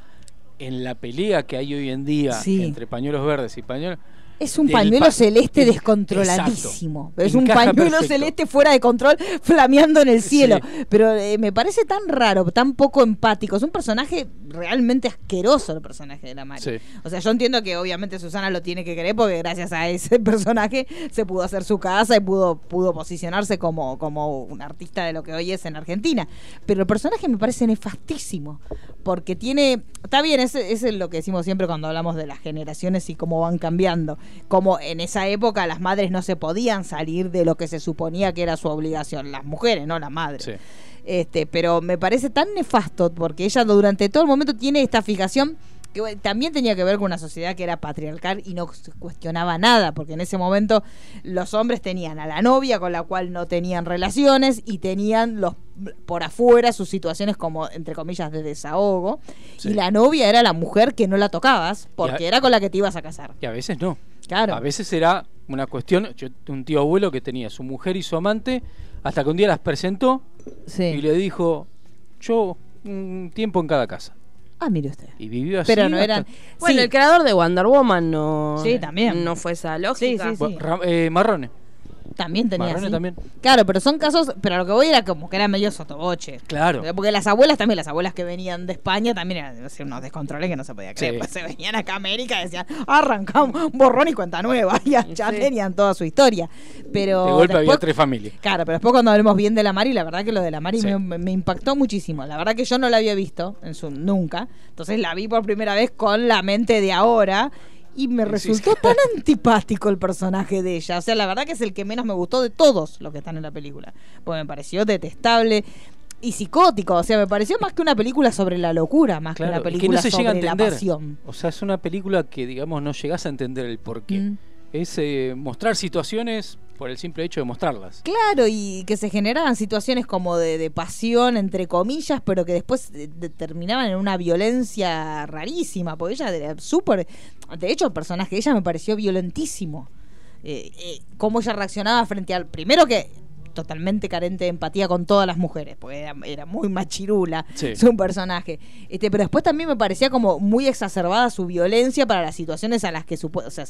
en la pelea que hay hoy en día Sí. entre pañuelos verdes y pañuelos. Es un pañuelo pa- celeste el- descontroladísimo. exacto. Es un pañuelo perfecto. celeste fuera de control, flameando en el cielo. Sí. Pero eh, me parece tan raro, tan poco empático. Es un personaje realmente asqueroso, el personaje de la Mari. Sí. O sea, yo entiendo que obviamente Susana lo tiene que querer porque gracias a ese personaje se pudo hacer su casa y pudo, pudo posicionarse como, como un artista de lo que hoy es en Argentina. Pero el personaje me parece nefastísimo. Porque tiene. Está bien, es, es lo que decimos siempre cuando hablamos de las generaciones y cómo van cambiando. Como en esa época las madres no se podían salir de lo que se suponía que era su obligación. Las mujeres, no las madres. Sí. Este, pero me parece tan nefasto porque ella durante todo el momento tiene esta fijación que también tenía que ver con una sociedad que era patriarcal y no cuestionaba nada, porque en ese momento los hombres tenían a la novia con la cual no tenían relaciones y tenían los por afuera sus situaciones como entre comillas de desahogo Sí. y la novia era la mujer que no la tocabas porque a- era con la que te ibas a casar. Y a veces no. Claro. A veces era una cuestión. Yo un tío abuelo que tenía su mujer y su amante, hasta que un día las presentó Sí. y le dijo: Yo un tiempo en cada casa. Ah, mire usted. Y vivió así. Pero no hasta- eran Bueno, Sí. el creador de Wonder Woman no, Sí, también. no fue esa lógica. Sí, sí, sí. Bueno, eh, Marrone. También tenía Marrone así. también. Claro, pero son casos, pero a lo que voy era como que era medio sotoboche. Claro. Porque las abuelas también, las abuelas que venían de España también eran así, unos descontroles que no se podía creer. Sí. Pues se venían acá a América y decían, arrancamos, borrón y cuenta nueva. Y ya, ya Sí. tenían toda su historia. Pero De golpe había tres familias. Claro, pero después cuando hablemos bien de la Mari, la verdad que lo de la Mari Sí. me, me impactó muchísimo. La verdad que yo no la había visto en su nunca. Entonces la vi por primera vez con la mente de ahora. Y me resultó sí. tan antipático el personaje de ella. O sea, la verdad que es el que menos me gustó de todos los que están en la película. Porque me pareció detestable y psicótico. O sea, me pareció más que una película sobre la locura, más que una que película no se llega a sobre la entender. pasión. O sea, es una película que, digamos, no llegas a entender el porqué. Mm. Es eh, mostrar situaciones por el simple hecho de mostrarlas. Claro, y que se generaban situaciones como de, de pasión, entre comillas, pero que después de- terminaban en una violencia rarísima, porque ella era súper... De hecho, el personaje de ella me pareció violentísimo. Eh, eh, cómo ella reaccionaba frente al... Primero que totalmente carente de empatía con todas las mujeres, porque era, era muy machirula Sí. su personaje. Este, pero después también me parecía como muy exacerbada su violencia para las situaciones a las que supo, o sea,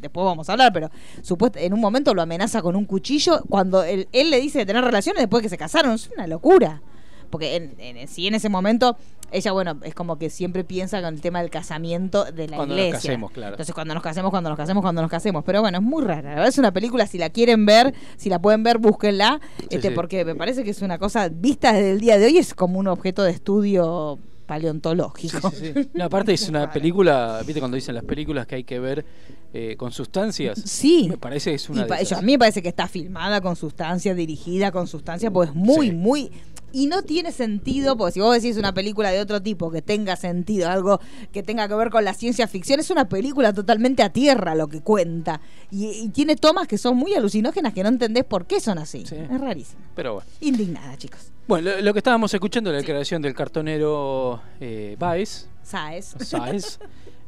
después vamos a hablar, pero supuest- en un momento lo amenaza con un cuchillo cuando él, él le dice de tener relaciones después que se casaron, es una locura. Porque en, en- sí en ese momento ella, bueno, es como que siempre piensa con el tema del casamiento de la Cuando nos iglesia. casemos, claro. Entonces cuando nos casemos, cuando nos casemos, cuando nos casemos. Pero bueno, es muy rara. La verdad es una película, si la quieren ver, si la pueden ver, búsquenla. este, sí. Porque me parece que es una cosa, vista desde el día de hoy, es como un objeto de estudio paleontológico. No, aparte es una película, viste cuando dicen las películas que hay que ver eh, con sustancias. Sí. Me parece que es una Y de pa- esas. yo- a mí me parece que está filmada con sustancia, dirigida con sustancia, pues es muy, muy. Y no tiene sentido, porque si vos decís una película de otro tipo que tenga sentido, algo que tenga que ver con la ciencia ficción, es una película totalmente a tierra lo que cuenta. Y, y tiene tomas que son muy alucinógenas que no entendés por qué son así. Es rarísimo. Pero bueno. Indignada, chicos. Bueno, lo, lo que estábamos escuchando era la creación del cartonero eh, Baez. Sáez,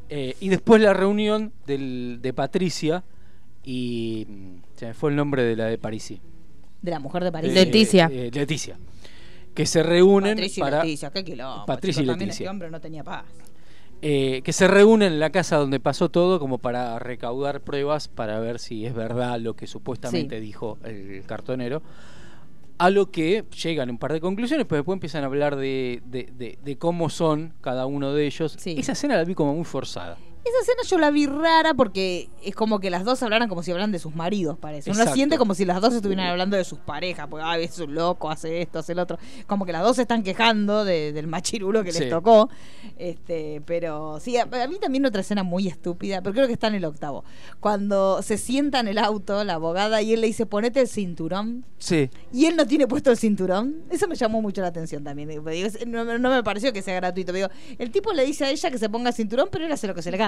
eh, y después la reunión del, de Patricia y mm, se me fue el nombre de la de Parisi. De la mujer de París. Eh, eh, Leticia. Que se reúnen Patricia y para Leticia, qué quilombo. Y Leticia. Este hombre no tenía paz. eh, que se reúnen en la casa donde pasó todo como para recaudar pruebas para ver si es verdad lo que supuestamente Sí. dijo el cartonero. A lo que llegan un par de conclusiones, pero después empiezan a hablar de, de- de- de cómo son cada uno de ellos. Esa escena la vi como muy forzada. Esa escena yo la vi rara porque es como que las dos hablaran como si hablaran de sus maridos, parece. Uno Exacto. siente como si las dos estuvieran hablando de sus parejas, porque ay, es un loco, hace esto, hace el otro. Como que las dos se están quejando de- del machirulo que Sí. les tocó. Este, pero sí, a, a mí también otra escena muy estúpida, pero creo que está en el octavo. Cuando se sienta en el auto la abogada y él le dice, ponete el cinturón. Sí. Y él no tiene puesto el cinturón. Eso me llamó mucho la atención también. No, no me pareció que sea gratuito. Digo, el tipo le dice a ella que se ponga el cinturón, pero él hace lo que se le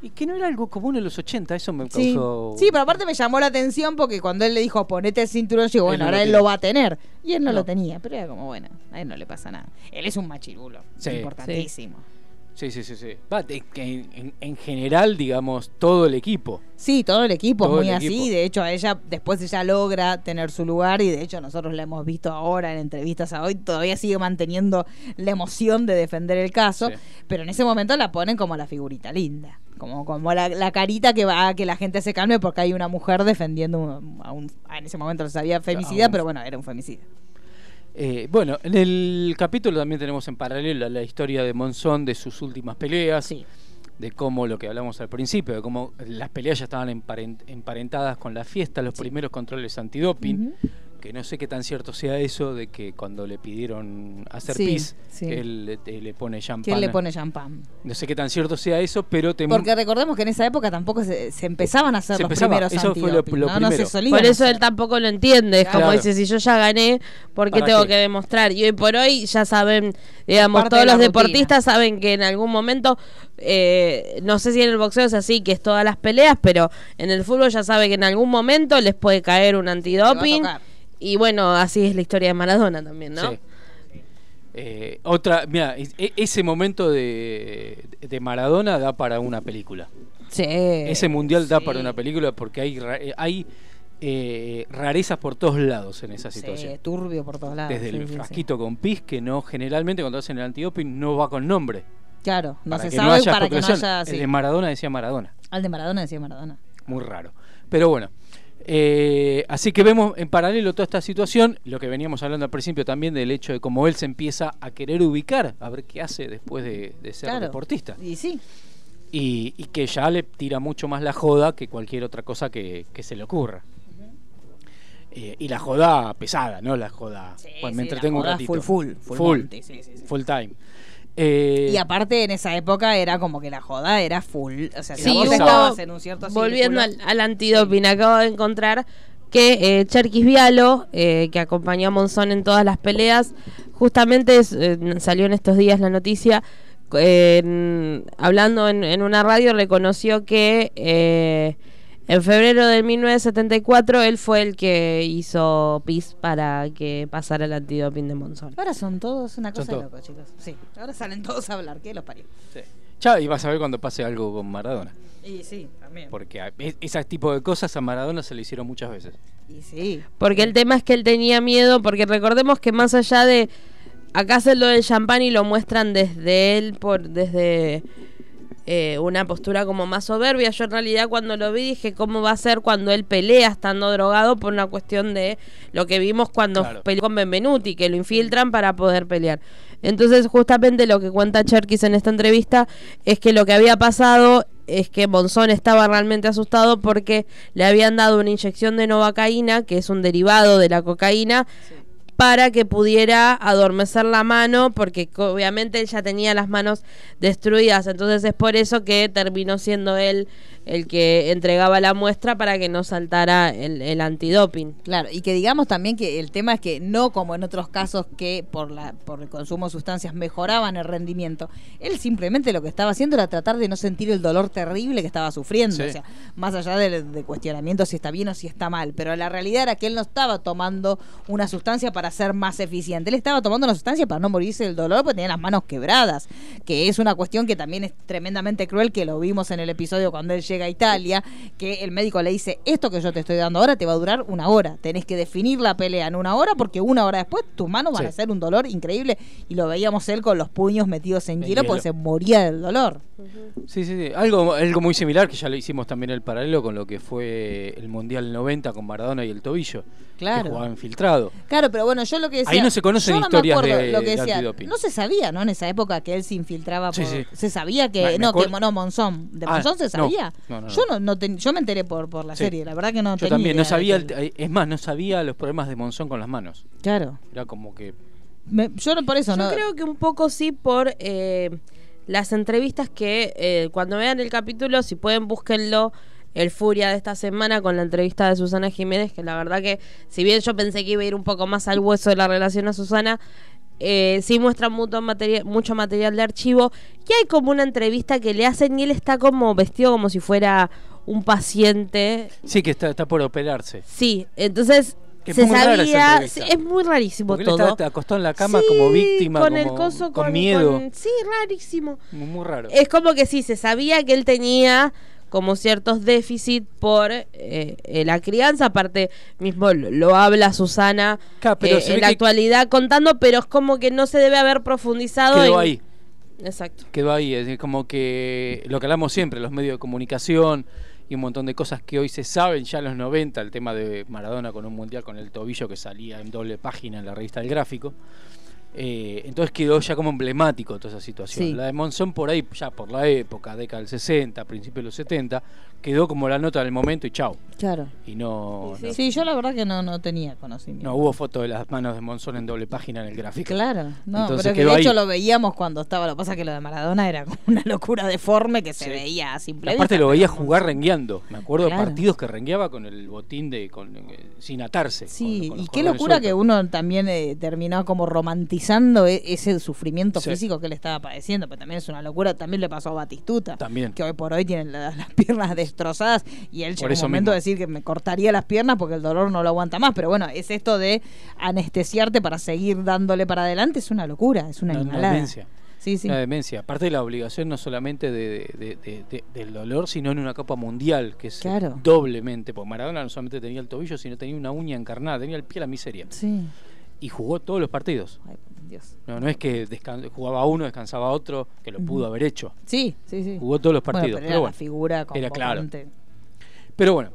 Y que no era algo común en los 80, eso me Sí. causó... sí, pero aparte me llamó la atención porque cuando él le dijo ponete el cinturón, yo Él bueno, no ahora él tiene. lo va a tener. Y él no, No. lo tenía, pero era como, bueno, a él no le pasa nada. Él es un machirulo. Sí. Importantísimo. Sí, sí, sí. sí. Va, de- que en, en- en general, digamos, todo el equipo. Sí, todo el equipo es muy así. equipo. De hecho, a ella, después ella logra tener su lugar y de hecho nosotros la hemos visto ahora en entrevistas a hoy, todavía sigue manteniendo la emoción de defender el caso, Sí. pero en ese momento la ponen como la figurita linda. Como, como la, la carita que va a que la gente se calme porque hay una mujer defendiendo un- a un, a- en ese momento no sabía femicida, un- pero bueno, era un femicida. Eh, bueno, en el capítulo también tenemos en paralelo la, historia de Monzón, de sus últimas peleas, de cómo lo que hablamos al principio, de cómo las peleas ya estaban emparen- emparentadas con la fiesta, los primeros controles antidoping, que no sé qué tan cierto sea eso de que cuando le pidieron hacer Sí, pis, sí. él le, te- le pone champán. ¿Quién le pone champán? No sé qué tan cierto sea eso, pero te Porque recordemos que en esa época tampoco se, se empezaban a hacer Se los empezaba, primeros eso fue lo- antidoping, lo ¿no? No se primero. solían Por eso él tampoco lo entiende. Es como dice, si yo ya gané, ¿por qué ¿Para tengo qué? que demostrar? Y hoy por hoy ya saben, digamos, Parte todos de los rutina. deportistas saben que en algún momento, eh, no sé si en el boxeo es así, que es todas las peleas, pero en el fútbol ya sabe que en algún momento les puede caer un antidoping. Y bueno, así es la historia de Maradona también, ¿no? Sí. Eh, otra, mira, e- ese momento de, de Maradona da para una película. Sí. Ese mundial da para una película porque hay, eh, hay eh, rarezas por todos lados en esa situación. Sí, turbio por todos lados. Desde sí, el sí. frasquito con pis, que no generalmente cuando hacen el antidoping no va con nombre. Claro, no para se que sabe haya para que no haya. El de Maradona decía Maradona. Al de Maradona decía Maradona. Muy raro. Pero bueno. Eh, así que vemos en paralelo toda esta situación, lo que veníamos hablando al principio también del hecho de cómo él se empieza a querer ubicar, a ver qué hace después de, de ser Claro. deportista. Y sí. Y, y que ya le tira mucho más la joda que cualquier otra cosa que, que se le ocurra. Eh, y la joda pesada, ¿no? La joda. bueno, me sí, la entretengo un ratito. full, full, full sí. full time. Eh, Y aparte en esa época era como que la joda era full. O sea, si Sí, vos hubo- estabas en un cierto volviendo al, al antidoping, acabo de encontrar que eh, Cherkis Vialo, eh, que acompañó a Monzón en todas las peleas, justamente eh, salió en estos días la noticia, eh, hablando en, en una radio, reconoció que eh, en febrero de 1974 él fue el que hizo PIS para que pasara el antidoping de Monzón. Ahora son todos una cosa Son de loco, chicos. Sí. Ahora salen todos a hablar. ¿Qué los parió? Sí. Ya, y vas a ver cuando pase algo con Maradona. Y sí, también. Porque a- ese tipo de cosas a Maradona se le hicieron muchas veces. Y sí. Porque el tema es que él tenía miedo, porque recordemos que más allá de. Acá hacen lo del champán y lo muestran desde él, por desde eh, una postura como más soberbia. Yo en realidad cuando lo vi dije cómo va a ser cuando él pelea estando drogado por una cuestión de lo que vimos cuando Claro. peleó con Benvenuti, que lo infiltran para poder pelear. Entonces justamente lo que cuenta Cherkis en esta entrevista es que lo que había pasado es que Monzón estaba realmente asustado porque le habían dado una inyección de novacaína, que es un derivado de la cocaína, para que pudiera adormecer la mano, porque obviamente él ya tenía las manos destruidas, entonces es por eso que terminó siendo él el que entregaba la muestra para que no saltara el, el antidoping. Claro, y que digamos también que el tema es que no como en otros casos que por la por el consumo de sustancias mejoraban el rendimiento, él simplemente lo que estaba haciendo era tratar de no sentir el dolor terrible que estaba sufriendo, Sí. o sea, más allá de, de cuestionamiento si está bien o si está mal, pero la realidad era que él no estaba tomando una sustancia para ser más eficiente, él estaba tomando una sustancia para no morirse del dolor porque tenía las manos quebradas, que es una cuestión que también es tremendamente cruel, que lo vimos en el episodio cuando él llega a Italia, que el médico le dice, esto que yo te estoy dando ahora te va a durar una hora, tenés que definir la pelea en una hora porque una hora después tus manos van Sí. a hacer un dolor increíble y lo veíamos él con los puños metidos en En hielo porque se moría del dolor. Sí, sí, sí. Algo, algo muy similar que ya lo hicimos también el paralelo con lo que fue el Mundial 90 con Maradona y el tobillo. Claro. Que jugaba infiltrado. Claro, pero bueno, yo lo que decía. Ahí no se conocen yo no me historias acuerdo de- lo que de decía. antidoping. No se sabía, ¿no? En esa época que él se infiltraba. Sí, por- sí. Se sabía que. Me- me no, que no, Monzón. De Ah, Monzón se sabía. no, no, no. Yo no, no ten- yo me enteré por, por la Sí. serie, la verdad que no Yo tenía también no sabía, el- es más, no sabía los problemas de Monzón con las manos. Claro. Era como que. Me- yo no por eso, Yo ¿no? creo que un poco sí por eh, las entrevistas que eh, cuando vean el capítulo, si pueden búsquenlo, el Furia de esta semana con la entrevista de Susana Jiménez, que la verdad que si bien yo pensé que iba a ir un poco más al hueso de la relación a Susana, eh, sí muestra mucho material, mucho material de archivo y hay como una entrevista que le hacen y él está como vestido como si fuera un paciente Sí, que está, está por operarse. Sí, entonces es se sabía, es muy rarísimo Porque él todo. está acostado en la cama Sí, como víctima, con como- el coso, con con, miedo. con- sí, rarísimo. Muy, muy raro. Es como que sí, se sabía que él tenía como ciertos déficits por eh, eh, la crianza, aparte mismo lo, lo habla Susana Claro, eh, en la actualidad contando, pero es como que no se debe haber profundizado Quedó en- ahí. Exacto. quedó ahí. Es como que lo que hablamos siempre, los medios de comunicación y un montón de cosas que hoy se saben ya en los 90, el tema de Maradona con un mundial con el tobillo que salía en doble página en la revista El Gráfico. Eh, entonces quedó ya como emblemático toda esa situación. Sí. La de Monzón por ahí, ya por la época, década del 60, principios de los 70, quedó como la nota del momento y chau. Claro. Y no, no, Sí, yo la verdad que no, no tenía conocimiento. no hubo foto de las manos de Monzón en doble página en el gráfico. Claro, no, Entonces pero que de hecho ahí. lo veíamos cuando estaba. Lo que pasa es que lo de Maradona era como una locura deforme que se Sí. veía a simple Aparte vista, lo veía jugar rengueando. Me acuerdo Claro. de partidos que rengueaba con el botín de con, eh, sin atarse. Sí, con- con y qué locura que uno también eh, terminó como romantizando e- ese sufrimiento Sí. físico que él estaba padeciendo, pero también es una locura, también le pasó a Batistuta, También. que hoy por hoy tiene la- las piernas destrozadas y él Por llegó un momento mismo. de decir que me cortaría las piernas porque el dolor no lo aguanta más, pero bueno, es esto de anestesiarte para seguir dándole para adelante, es una locura, es una, una animalada. demencia. Sí, sí. Una demencia. Aparte de la obligación no solamente de, de- de- de- del dolor, sino en una Copa Mundial, que es Claro. doblemente. Porque Maradona no solamente tenía el tobillo, sino tenía una uña encarnada, tenía el pie a la miseria. Sí. Y jugó todos los partidos. Ay, Dios. No, no es que jugaba uno, descansaba otro, que lo pudo haber hecho. Sí, sí, sí. Jugó todos los partidos. pero pero era bueno. la figura Era claro. Pero bueno,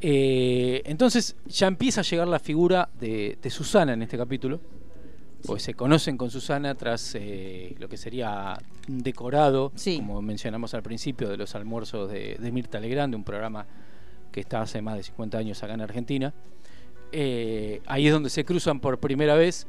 eh, entonces ya empieza a llegar la figura de, de Susana en este capítulo. Pues se conocen con Susana tras eh, lo que sería un decorado, Sí. como mencionamos al principio, de los almuerzos de, de Mirta Legrand, un programa que está hace más de 50 años acá en Argentina. Eh, ahí es donde se cruzan por primera vez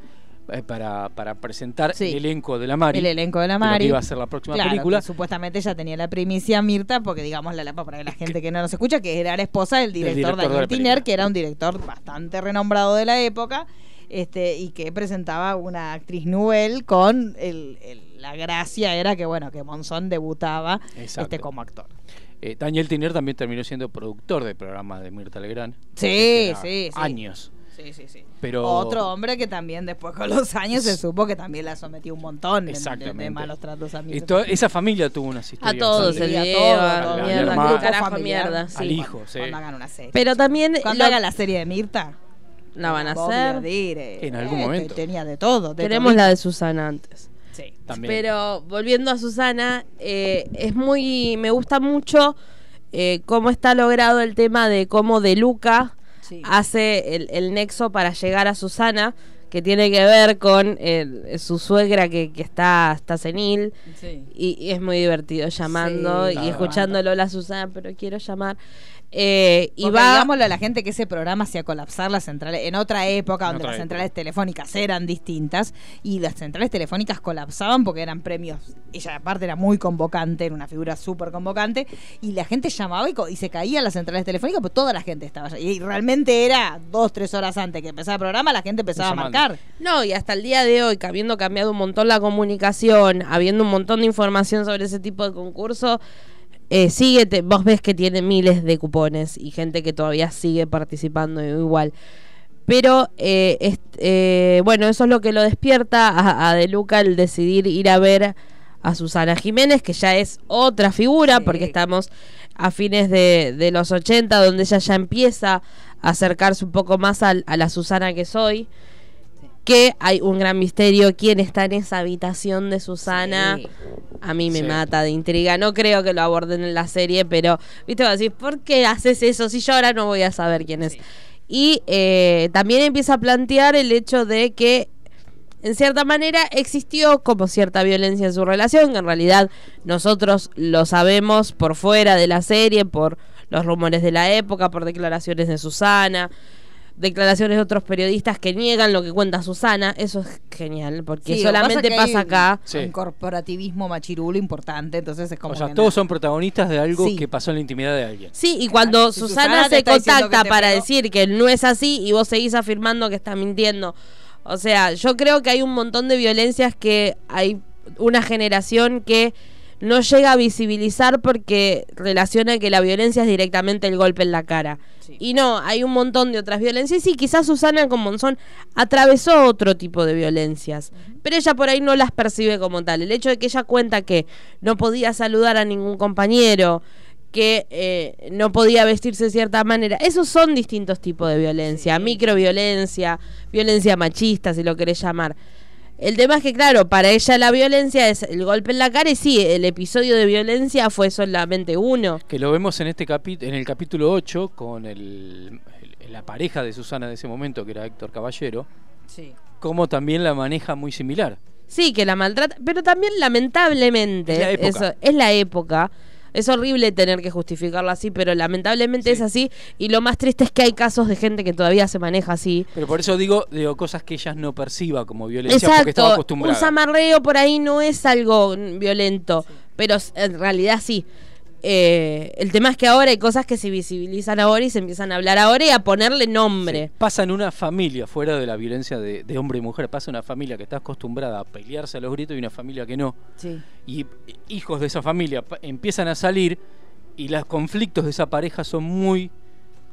eh, para, para presentar Sí. el elenco de la Mari. El elenco de la de lo que Mari. iba a ser la próxima Claro, película. supuestamente ya tenía la primicia Mirta, porque digamos la lapa para la gente que no nos escucha, que era la esposa del director, de Daniel película. Tiner, que era un director bastante renombrado de la época, este, y que presentaba una actriz nouvelle con el, el- la gracia era que bueno, que Monzón debutaba Exacto. este como actor. Eh, Daniel Tiner también terminó siendo productor del programa de Mirta Legrand. Sí, sí, sí. Años. Sí, sí, sí. Pero Otro hombre que también después con los años se supo que también la sometió un montón de- de, de Exactamente. malos tratos a mí. esa familia tuvo unas A historias. todos se le a todos, lleva, a todos. Al mierda, hermano. qué carajo mierda. Al sí. hijo, sí. Cuando hagan una serie. Pero también Cuando lo- haga la serie de Mirta, la van a hacer. dire. En algún Eh, momento. Tenía de todo. de Queremos todito. la de Susana antes. Sí. También. Pero volviendo a Susana, eh, es muy. Me gusta mucho eh, cómo está logrado el tema de cómo De Luca Sí. hace el, el nexo para llegar a Susana, que tiene que ver con el- su suegra que, que está, está senil. Sí. Y, y es muy divertido llamando Sí, y escuchándolo la Susana, pero quiero llamar. Eh, y Porque va. digámosle a la gente que ese programa hacía colapsar las centrales en otra época donde otra las época. centrales telefónicas eran distintas y las centrales telefónicas colapsaban porque eran premios. Ella aparte era muy convocante, era una figura súper convocante y la gente llamaba y, se caían las centrales telefónicas, pues toda la gente estaba allá. Y realmente era dos, tres horas antes que empezara el programa, la gente empezaba a marcar. No, y hasta el día de hoy, que habiendo cambiado un montón la comunicación, habiendo un montón de información sobre ese tipo de concurso, eh, sigue, te- vos ves que tiene miles de cupones y gente que todavía sigue participando igual. Pero, eh, est- eh, bueno, eso es lo que lo despierta a, a De Luca el decidir ir a ver a Susana Jiménez, que ya es otra figura, Sí. porque estamos a fines de, de los 80, donde ella ya empieza a acercarse un poco más a la Susana que soy que hay un gran misterio. ¿Quién está en esa habitación de Susana? Sí. A mí me Sí. mata de intriga. No creo que lo aborden en la serie, pero, viste, vas a decir, ¿por qué haces eso si yo ahora no voy a saber quién es? Sí. Y eh, también empieza a plantear el hecho de que, en cierta manera, existió como cierta violencia en su relación, que en realidad nosotros lo sabemos por fuera de la serie, por los rumores de la época, por declaraciones de Susana declaraciones de otros periodistas que niegan lo que cuenta Susana, eso es genial, porque Sí, solamente pasa, acá. Sí. Un corporativismo machirulo importante, entonces es como. O sea, todos son protagonistas de algo Sí. que pasó en la intimidad de alguien. Sí, y cuando Si Susana, se contacta para pegó- decir que no es así y vos seguís afirmando que está mintiendo. O sea, yo creo que hay un montón de violencias que hay una generación que no llega a visibilizar porque relaciona que la violencia es directamente el golpe en la cara. Sí. Y no, hay un montón de otras violencias. Y quizás Susana con Monzón atravesó otro tipo de violencias, pero ella por ahí no las percibe como tal. El hecho de que ella cuenta que no podía saludar a ningún compañero, que eh, no podía vestirse de cierta manera, esos son distintos tipos de violencia, microviolencia, violencia machista, si lo querés llamar. El tema es que, claro, para ella la violencia es el golpe en la cara y sí, el episodio de violencia fue solamente uno. Que lo vemos en este capi- en el capítulo 8 con el, el- la pareja de Susana de ese momento, que era Héctor Caballero, Sí. como también la maneja muy similar. Sí, que la maltrata, pero también lamentablemente Es la época. eso es la época. Es horrible tener que justificarlo así, pero lamentablemente Sí. es así y lo más triste es que hay casos de gente que todavía se maneja así. Pero por eso digo, digo cosas que ella no perciba como violencia porque estaba Exacto, un acostumbrada. zamarreo por ahí no es algo violento, pero en realidad sí. Eh, el tema es que ahora hay cosas que se visibilizan ahora y se empiezan a hablar ahora y a ponerle nombre. Sí. Pasa en una familia, fuera de la violencia de, de hombre y mujer, pasa en una familia que está acostumbrada a pelearse a los gritos y una familia que no. Sí. Y hijos de esa familia empiezan a salir y los conflictos de esa pareja son muy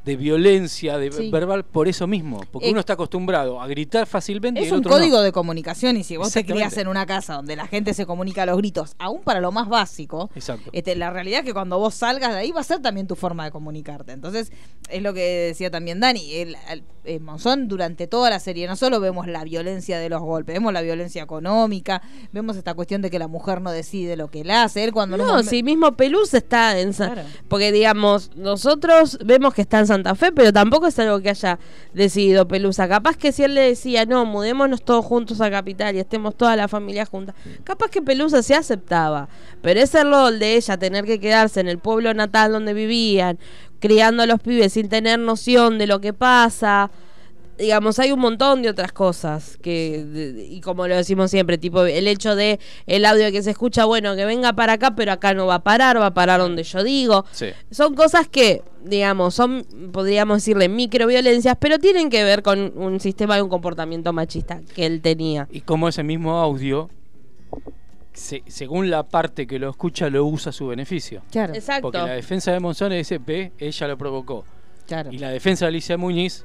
de violencia, de Sí. verbal, por eso mismo. Porque Eh, uno está acostumbrado a gritar fácilmente y Es el un otro código no. de comunicación y si vos te criás en una casa donde la gente se comunica a los gritos, aún para lo más básico, Exacto. este, la realidad es que cuando vos salgas de ahí va a ser también tu forma de comunicarte. Entonces, es lo que decía también Dani. El, el- eh, Monzón durante toda la serie no solo vemos la violencia de los golpes, vemos la violencia económica, vemos esta cuestión de que la mujer no decide lo que él hace. Él cuando No, momen- sí, mismo Pelús está en Claro. Porque, digamos, nosotros vemos que está en Santa Fe, pero tampoco es algo que haya decidido Pelusa. Capaz que si él le decía, no, mudémonos todos juntos a Capital y estemos toda la familia junta, capaz que Pelusa se aceptaba. Pero ese rol de ella, tener que quedarse en el pueblo natal donde vivían, criando a los pibes sin tener noción de lo que pasa digamos, hay un montón de otras cosas que, de- y como lo decimos siempre, tipo el hecho de el audio que se escucha, bueno, que venga para acá, pero acá no va a parar, va a parar donde yo digo. Sí. Son cosas que, digamos, son, podríamos decirle, microviolencias, pero tienen que ver con un sistema de un comportamiento machista que él tenía. Y como ese mismo audio, se- según la parte que lo escucha, lo usa a su beneficio. Claro, Exacto. Porque la defensa de Monzón es ve, ella lo provocó. claro. Y la defensa de Alicia Muñiz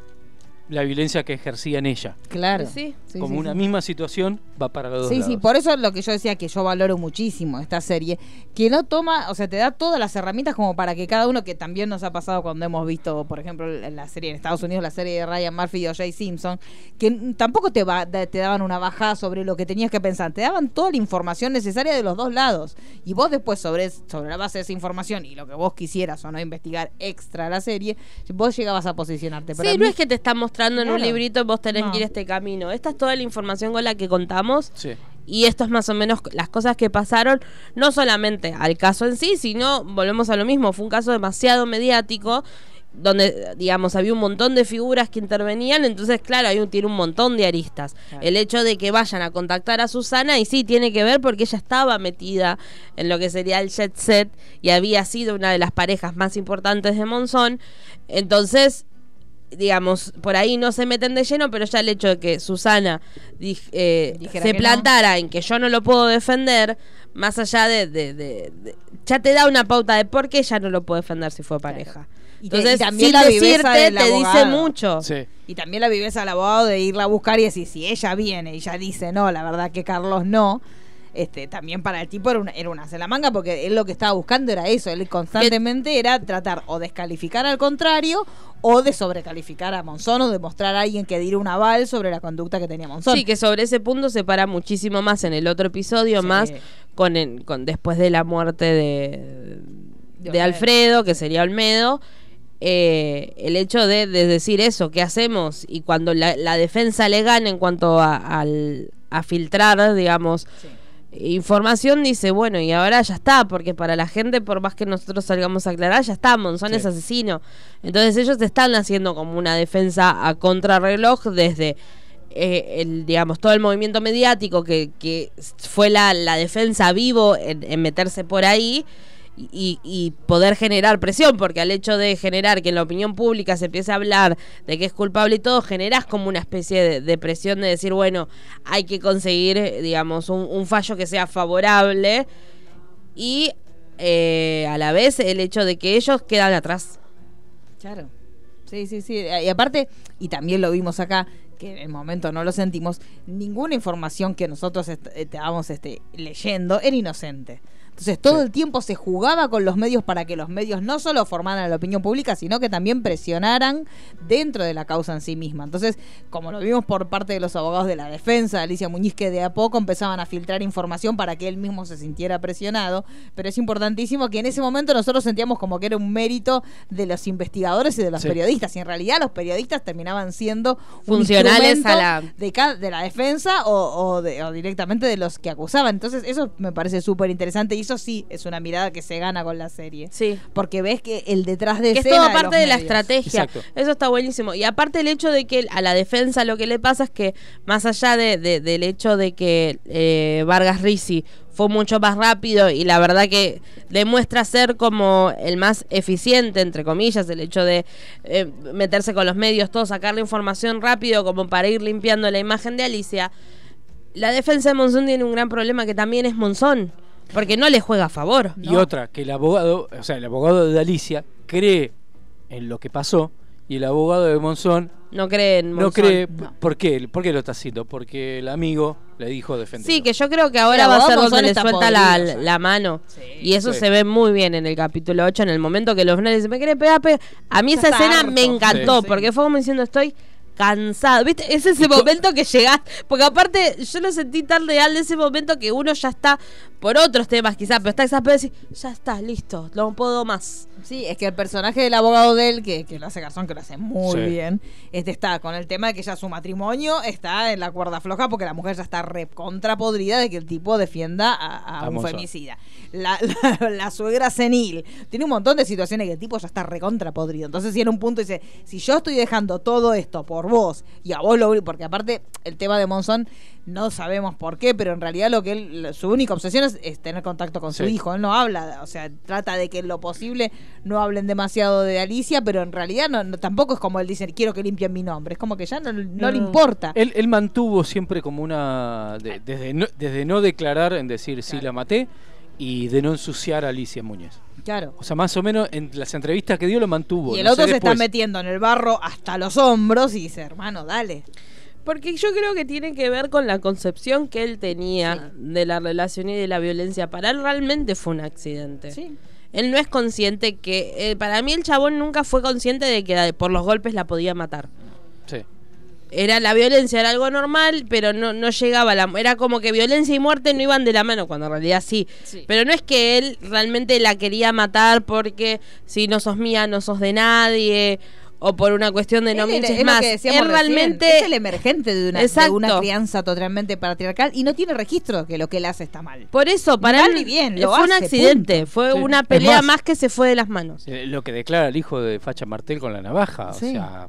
la violencia que ejercía en ella. Claro. Sí. Sí, Como sí, una sí. misma situación va para los dos Sí, lados. sí, por eso es lo que yo decía que yo valoro muchísimo esta serie, que no toma, o sea, te da todas las herramientas como para que cada uno, que también nos ha pasado cuando hemos visto, por ejemplo, en la serie en Estados Unidos, la serie de Ryan Murphy y O.J. Simpson, que tampoco te, va, da- te daban una bajada sobre lo que tenías que pensar, te daban toda la información necesaria de los dos lados. Y vos después, sobre, sobre la base de esa información y lo que vos quisieras o no investigar extra la serie, vos llegabas a posicionarte. Pero Sí, a no es que te están mostrando en un librito vos tenés No. que ir este camino. Esta es toda la información con la que contamos. Sí. Y esto es más o menos las cosas que pasaron, no solamente al caso en sí, sino, volvemos a lo mismo, fue un caso demasiado mediático, donde, digamos, había un montón de figuras que intervenían, entonces, claro, hay un, tiene un montón de aristas. El hecho de que vayan a contactar a Susana, y sí, tiene que ver porque ella estaba metida en lo que sería el jet set y había sido una de las parejas más importantes de Monzón, entonces digamos, por ahí no se meten de lleno, pero ya el hecho de que Susana dij- eh, se que no. plantara en que yo no lo puedo defender, más allá de, de- de- de- Ya te da una pauta de por qué ella no lo puede defender si fue pareja. Y Entonces, y también sin decirte, del te dice mucho. Sí. Y también la viveza del abogado de irla a buscar y decir, si ella viene y ya dice, no, la verdad que Carlos no, este también para el tipo era una, era una manga porque él lo que estaba buscando era eso, él constantemente era tratar o descalificar al contrario o de sobrecalificar a Monzón o de mostrar a alguien que diera un aval sobre la conducta que tenía Monzón. Sí, que sobre ese punto se para muchísimo más en el otro episodio, Sí. más con, el- con después de la muerte de, De. Alfredo, que sería Olmedo. eh, el hecho de, de decir eso, ¿qué hacemos? Y cuando la, la defensa le gana en cuanto a, al- a filtrar, digamos, información, dice, bueno, y ahora ya está, porque para la gente, por más que nosotros salgamos a aclarar, ya está, Monzón Sí. es asesino. Entonces ellos están haciendo como una defensa a contrarreloj desde eh, el, digamos, todo el movimiento mediático que, que fue la, la defensa vivo en, en meterse por ahí y, y poder generar presión, porque al hecho de generar que en la opinión pública se empiece a hablar de que es culpable y todo, generas como una especie de, de presión de decir, bueno, hay que conseguir, digamos, un, fallo que sea favorable y eh, a la vez el hecho de que ellos quedan atrás. Claro. Sí, sí, sí. Y aparte, y también lo vimos acá, que en el momento no lo sentimos, ninguna información que nosotros est- estábamos este, leyendo era inocente. Entonces todo el tiempo se jugaba con los medios para que los medios no solo formaran la opinión pública, sino que también presionaran dentro de la causa en sí misma. Entonces, como lo vimos por parte de los abogados de la defensa, Alicia Muñiz, que de a poco empezaban a filtrar información para que él mismo se sintiera presionado, pero es importantísimo que en ese momento nosotros sentíamos como que era un mérito de los investigadores y de los Sí. periodistas, y en realidad los periodistas terminaban siendo un Funcionales a la- de, la defensa o, o de- o directamente de los que acusaban. Entonces, eso me parece súper interesante y eso sí es una mirada que se gana con la serie. Sí. Porque ves que el detrás de que es escena todo de parte de la estrategia. Exacto. Eso está buenísimo. Y aparte el hecho de que a la defensa lo que le pasa es que más allá de, de- del hecho de que eh, Vargas Risi fue mucho más rápido y la verdad que demuestra ser como el más eficiente, entre comillas, el hecho de eh, meterse con los medios, todo, sacar la información rápido como para ir limpiando la imagen de Alicia. La defensa de Monzón tiene un gran problema que también es Monzón, porque no le juega a favor. Y otra, que el abogado, o sea, el abogado de Alicia cree en lo que pasó y el abogado de Monzón No cree en no Monzón. cree. ¿Por qué? ¿Por qué lo está haciendo? Porque el amigo le dijo defender. Sí, que yo creo que ahora va a ser abogado donde Monzón le suelta la, mano. y eso Sí. se ve muy bien en el capítulo 8, en el momento que los finales dicen, me quiere pegar, pegar". A mí esa escena harto. me encantó, Sí. porque fue como diciendo, estoy cansado. ¿Viste? Es ese momento que llegás. Porque aparte, yo lo sentí tan real de ese momento que uno ya está por otros temas, quizás, pero está exasperado y decir, ya está, listo, no puedo más. Sí, es que el personaje del abogado de él, que, que lo hace Garzón, que lo hace muy Sí. bien, este está con el tema de que ya su matrimonio está en la cuerda floja porque la mujer ya está re contrapodrida de que el tipo defienda a, a un femicida. La, la- la suegra senil. Tiene un montón de situaciones que el tipo ya está recontra podrido. Entonces, si en un punto dice, si yo estoy dejando todo esto por vos y a vos lo porque aparte el tema de Monzón no sabemos por qué, pero en realidad lo que él, su única obsesión es, es tener contacto con su Sí. hijo. Él no habla, o sea, trata de que en lo posible no hablen demasiado de Alicia, pero en realidad no, no- tampoco es como él dice, quiero que limpien mi nombre. Es como que ya no, no le importa. Él, él mantuvo siempre como una. de- desde, no, desde no declarar en decir sí la maté y de no ensuciar a Alicia Muñez. Claro. O sea, más o menos en las entrevistas que dio lo mantuvo. Y el no otro sé se está metiendo en el barro hasta los hombros y dice, hermano, dale. Porque yo creo que tiene que ver con la concepción que él tenía de la relación y de la violencia. Para él realmente fue un accidente. Sí. Él no es consciente que... eh, para mí el chabón nunca fue consciente de que eh, por los golpes la podía matar. Era la violencia, era algo normal, pero no, no llegaba a la... Era como que violencia y muerte no iban de la mano, cuando en realidad sí. Sí. Pero no es que él realmente la quería matar porque si no sos mía, no sos de nadie, o por una cuestión de no Él me era- hinches es lo más. Él recién, realmente... es el emergente de una, de una crianza totalmente patriarcal y no tiene registro que lo que él hace está mal. Por eso, para Mal él bien, lo fue un accidente, punto. fue Sí. una pelea más- más, que se fue de las manos. Eh, Lo que declara el hijo de Facha Martel con la navaja. Sí. O sea,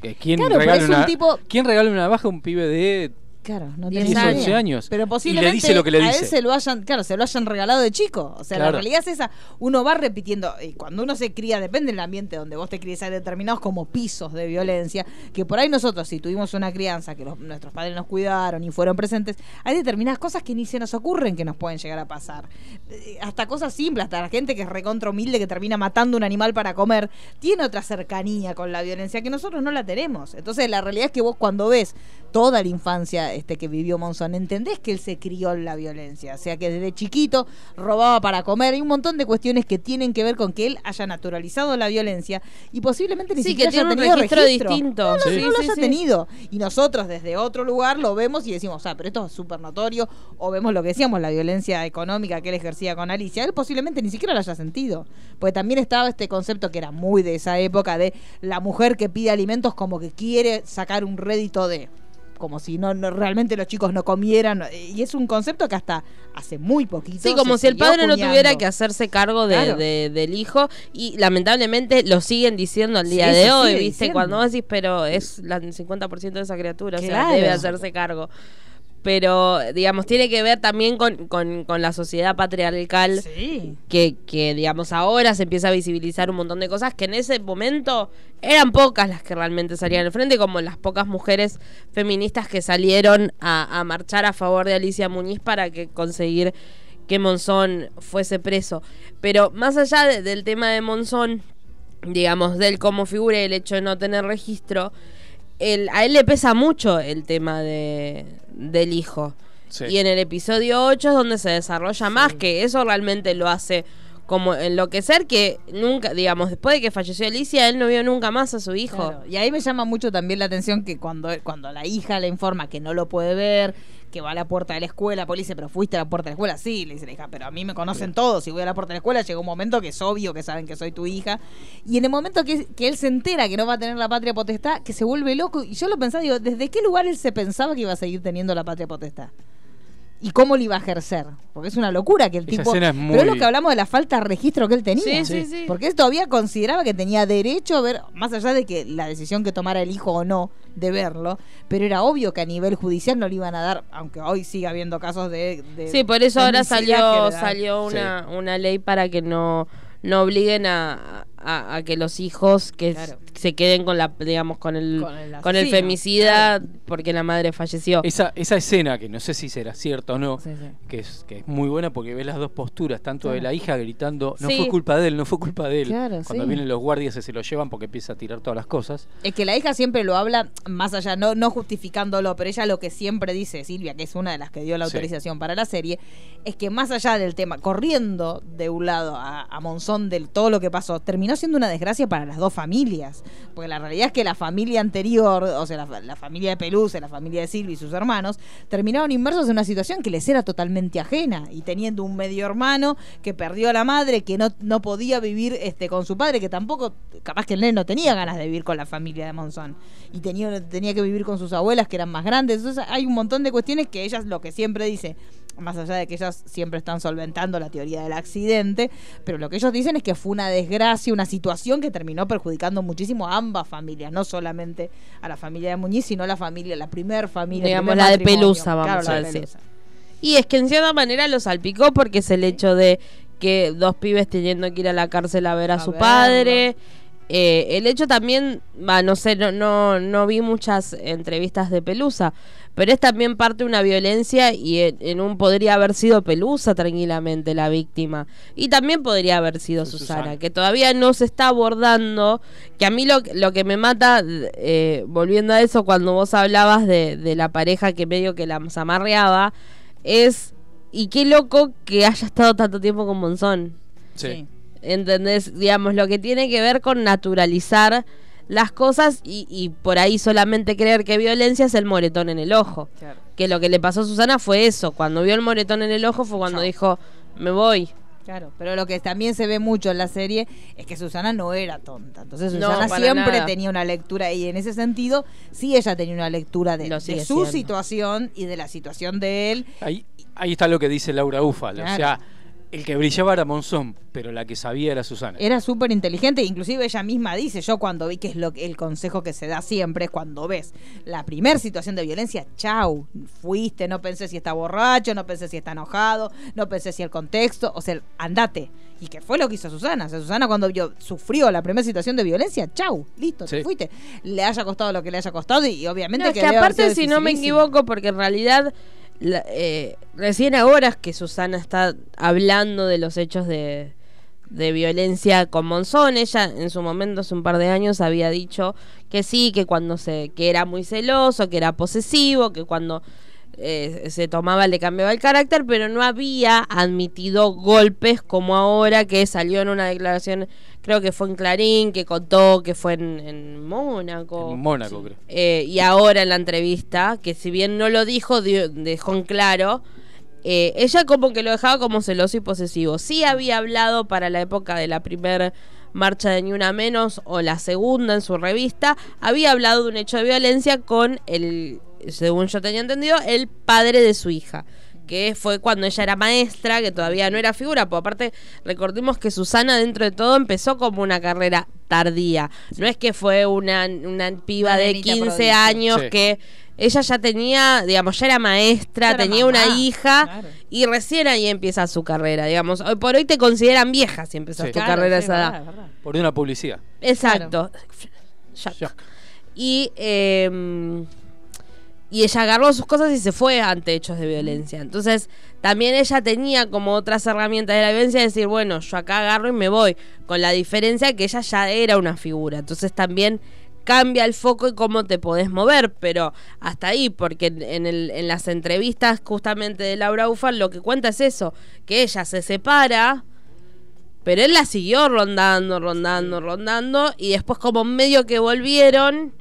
¿quién, Claro, regala es un una, tipo- ¿quién regala una navaja a un pibe de Claro, no 10, tiene 11 idea. años? Pero Y posiblemente le dice lo que le a dice. él se lo hayan, claro, se lo hayan regalado de chico. O sea, la realidad es esa. Uno va repitiendo, y cuando uno se cría, depende del ambiente donde vos te críes, hay determinados como pisos de violencia, que por ahí nosotros, si tuvimos una crianza, que los- nuestros padres nos cuidaron y fueron presentes, hay determinadas cosas que ni se nos ocurren que nos pueden llegar a pasar. Eh, Hasta cosas simples, hasta la gente que es recontra humilde, que termina matando un animal para comer, tiene otra cercanía con la violencia que nosotros no la tenemos. Entonces, la realidad es que vos cuando ves toda la infancia este que vivió Monzón, entendés que él se crió en la violencia. O sea, que desde chiquito robaba para comer. Hay un montón de cuestiones que tienen que ver con que él haya naturalizado la violencia y posiblemente ni Sí, siquiera que tiene haya un registro registro. distinto. No, no, Sí. no lo Sí, haya tenido. Y nosotros desde otro lugar lo vemos y decimos, ah, pero esto es súper notorio. O vemos lo que decíamos, la violencia económica que él ejercía con Alicia. Él posiblemente ni siquiera lo haya sentido. Porque también estaba este concepto que era muy de esa época de la mujer que pide alimentos como que quiere sacar un rédito de como si no, no- realmente los chicos no comieran y es un concepto que hasta hace muy poquito Sí, como si el padre no tuviera que hacerse cargo de, Claro. de- del hijo y lamentablemente lo siguen diciendo al día Sí, de hoy, ¿viste? diciendo. Cuando decís, pero es el 50% de esa criatura, o sea, Claro. debe hacerse cargo. Pero, digamos, tiene que ver también con, con- con la sociedad patriarcal Sí. que, que, digamos, ahora se empieza a visibilizar un montón de cosas que en ese momento eran pocas las que realmente salían al frente, como las pocas mujeres feministas que salieron a, a marchar a favor de Alicia Muñiz para que conseguir que Monzón fuese preso. Pero más allá de- del tema de Monzón, digamos, del cómo figura y el hecho de no tener registro, el- a él le pesa mucho el tema de, del hijo. Sí. Y en el episodio 8 es donde se desarrolla más, que eso realmente lo hace como enloquecer, que nunca, digamos, después de que falleció Alicia, él no vio nunca más a su hijo. Claro, Y ahí me llama mucho también la atención que cuando, cuando la hija le informa que no lo puede ver, que va a la puerta de la escuela, pues le dice, pero fuiste a la puerta de la escuela, sí, le dice la hija, pero a mí me conocen todos, si voy a la puerta de la escuela llega un momento que es obvio que saben que soy tu hija, y en el momento que, que él se entera que no va a tener la patria potestad, que se vuelve loco, y yo lo pensaba, digo, ¿desde qué lugar él se pensaba que iba a seguir teniendo la patria potestad? ¿Y cómo lo iba a ejercer? Porque es una locura que el Esa tipo... Pero es lo que hablamos de la falta de registro que él tenía. Sí, sí, sí. Porque él todavía consideraba que tenía derecho a ver, más allá de que la decisión que tomara el hijo o no de verlo, pero era obvio que a nivel judicial no le iban a dar, aunque hoy siga habiendo casos de... de Sí, por eso ahora salió salió una, una ley para que no, no obliguen a, a- a que los hijos que Claro. se queden con la digamos con el Con el con el asesino, femicida porque la madre falleció. Esa, esa escena, que no sé si será cierta o no, Sí, sí. que es, que es muy buena porque ves las dos posturas, tanto de la hija gritando, no Sí. fue culpa de él, no fue culpa de él. Claro, Cuando sí. vienen los guardias y se lo llevan porque empieza a tirar todas las cosas. Es que la hija siempre lo habla, más allá, no, no justificándolo, pero ella lo que siempre dice, Silvia, que es una de las que dio la Sí. autorización para la serie, es que más allá del tema, corriendo de un lado a, a Monzón de todo lo que pasó, terminó siendo una desgracia para las dos familias. Porque la realidad es que la familia anterior, o sea, la, la familia de Peluce, la familia de Silvia y sus hermanos, terminaron inmersos en una situación que les era totalmente ajena. Y teniendo un medio hermano que perdió a la madre, que no, no podía vivir este, con su padre, que tampoco, capaz que el nene no tenía ganas de vivir con la familia de Monzón. Y tenía, tenía que vivir con sus abuelas, que eran más grandes. Entonces hay un montón de cuestiones que ellas lo que siempre dice, más allá de que ellas siempre están solventando la teoría del accidente, pero lo que ellos dicen es que fue una desgracia, una situación que terminó perjudicando muchísimo a ambas familias, no solamente a la familia de Muñiz, sino a la familia, la primer familia. Digamos, primer la de. Pelusa, vamos Claro, a de decir. Pelusa. Y es que en cierta manera lo salpicó porque es el hecho de que dos pibes teniendo que ir a la cárcel a ver a, A su padre eh, el hecho también, va, no sé, no, no, no vi muchas entrevistas de Pelusa, pero es también parte de una violencia y en, en un podría haber sido Pelusa tranquilamente la víctima. Y también podría haber sido Susana, Susana. que todavía no se está abordando, que a mí lo, lo que me mata, eh, volviendo a eso, cuando vos hablabas de, de la pareja que medio que la amarreaba, es, y qué loco que haya estado tanto tiempo con Monzón. Sí. ¿Entendés? Digamos, lo que tiene que ver con naturalizar las cosas y, y por ahí solamente creer que violencia es el moretón en el ojo. Claro. Que lo que le pasó a Susana fue eso. Cuando vio el moretón en el ojo fue cuando Chao. dijo, me voy. Claro, pero lo que también se ve mucho en la serie es que Susana no era tonta. Entonces Susana siempre nada. tenía una lectura y en ese sentido sí ella tenía una lectura de, su siendo. situación y de la situación de él. Ahí, ahí está lo que dice Laura Ufal. Claro. O sea, el que brillaba era Monzón, pero la que sabía era Susana. Era súper inteligente, inclusive ella misma dice, yo cuando vi que es lo que el consejo que se da siempre es cuando ves la primera situación de violencia, chau, fuiste, no pensé si está borracho, no pensé si está enojado, no pensé si el contexto, o sea, andate. Y que fue lo que hizo Susana. O sea, Susana cuando vio, sufrió la primera situación de violencia, chau, listo, te fuiste. Le haya costado lo que le haya costado y, y obviamente No, es que, que debe haber aparte, si no me equivoco, porque en realidad la- eh, recién ahora es que Susana está hablando de los hechos de, de violencia con Monzón. Ella en su momento, hace un par de años, había dicho que sí, que cuando se, que era muy celoso, que era posesivo, que cuando eh, se tomaba le cambiaba el carácter, pero no había admitido golpes como ahora que salió en una declaración, creo que fue en Clarín, que contó que fue en, en Mónaco. En Mónaco, creo. Eh, y ahora en la entrevista, que si bien no lo dijo, dio- dejó en claro, eh, ella como que lo dejaba como celoso y posesivo. Sí había hablado para la época de la primera marcha de Ni Una Menos o la segunda en su revista, había hablado de un hecho de violencia con el, según yo tenía entendido, el padre de su hija que fue cuando ella era maestra, que todavía no era figura, porque aparte recordemos que Susana dentro de todo empezó como una carrera tardía, no es que fue una, una piba Una de nenita 15 prodigio. años Sí. que ella ya tenía, digamos, ya era maestra, Ya era tenía mamá, una hija claro. y recién ahí empieza su carrera, digamos, hoy por hoy te consideran vieja si empezas Sí. tu Claro, carrera a sí, esa edad. verdad. Por una publicidad. Exacto. Y, eh, y ella agarró sus cosas y se fue ante hechos de violencia. Entonces, también ella tenía como otras herramientas de la violencia de decir, bueno, yo acá agarro y me voy. Con la diferencia que ella ya era una figura. Entonces también cambia el foco y cómo te podés mover, pero hasta ahí, porque en, el- en las entrevistas justamente de Laura Ufal lo que cuenta es eso, que ella se separa, pero él la siguió rondando, rondando, rondando. Y después como medio que volvieron.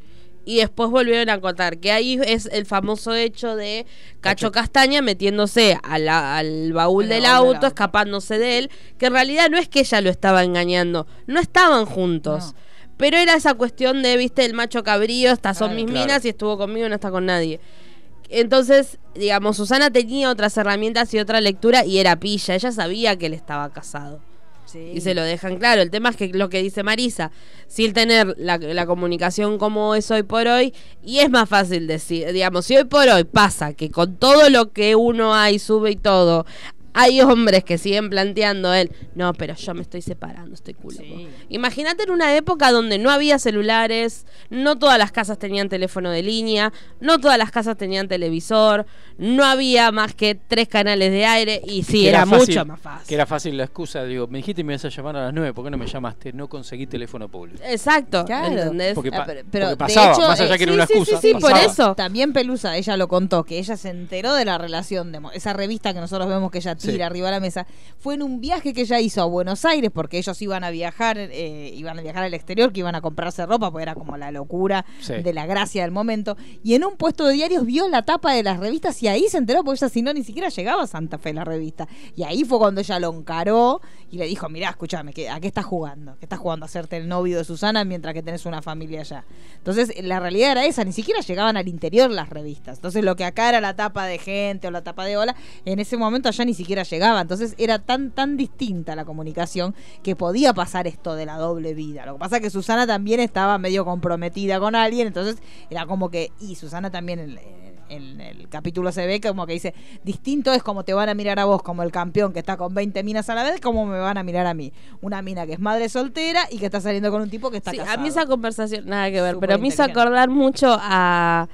Y después volvieron a contar. Que ahí es el famoso hecho de Cacho Castaña metiéndose a la- al baúl del auto, escapándose de él. Que en realidad no es que ella lo estaba engañando. No estaban juntos. No. Pero era esa cuestión de, viste, el macho cabrío, estas son mis Claro. minas y estuvo conmigo y no está con nadie. Entonces, digamos, Susana tenía otras herramientas y otra lectura y era pilla. Ella sabía que él estaba casado. Y se lo dejan claro. El tema es que lo que dice Marisa, sin tener la, la comunicación como es hoy por hoy, y es más fácil decir, digamos, si hoy por hoy pasa que con todo lo que uno hay, sube y todo, hay hombres que siguen planteando él, no, pero yo me estoy separando, estoy culo. Sí. Imagínate en una época donde no había celulares, no todas las casas tenían teléfono de línea, no todas las casas tenían televisor, no había más que tres canales de aire y sí, Que era, fácil- mucho más fácil. Que era fácil la excusa. Digo, me dijiste que me ibas a llamar a las 9, ¿por qué no me llamaste? No conseguí teléfono público. Exacto, Claro. ¿entendés? Porque, pa- Ah, pero- pero porque de pasaba, hecho, más allá eh, que era sí, una sí, excusa. sí, sí, por pasaba. eso. También Pelusa, ella lo contó, que ella se enteró de la relación de esa revista que nosotros vemos que ella Sí. arriba de la mesa. Fue en un viaje que ella hizo a Buenos Aires, porque ellos iban a viajar, eh, iban a viajar al exterior, que iban a comprarse ropa, porque era como la locura Sí. de la gracia del momento. Y en un puesto de diarios vio la tapa de las revistas y ahí se enteró, porque ella si no ni siquiera llegaba a Santa Fe la revista. Y ahí fue cuando ella lo encaró y le dijo, mirá, escúchame, ¿a qué estás jugando? ¿Qué estás jugando a hacerte el novio de Susana mientras que tenés una familia allá? Entonces, la realidad era esa, ni siquiera llegaban al interior las revistas. Entonces, lo que acá era la tapa de gente o la tapa de ola, en ese momento allá ni siquiera llegaba. Entonces, era tan, tan distinta la comunicación que podía pasar esto de la doble vida. Lo que pasa es que Susana también estaba medio comprometida con alguien, entonces era como que, y Susana también en el capítulo se ve como que dice, distinto es como te van a mirar a vos como el campeón que está con 20 minas a la vez, como me van a mirar a mí. Una mina que es madre soltera y que está saliendo con un tipo que está Sí, casado. a mí esa conversación, nada que ver, Súper pero me hizo acordar mucho a,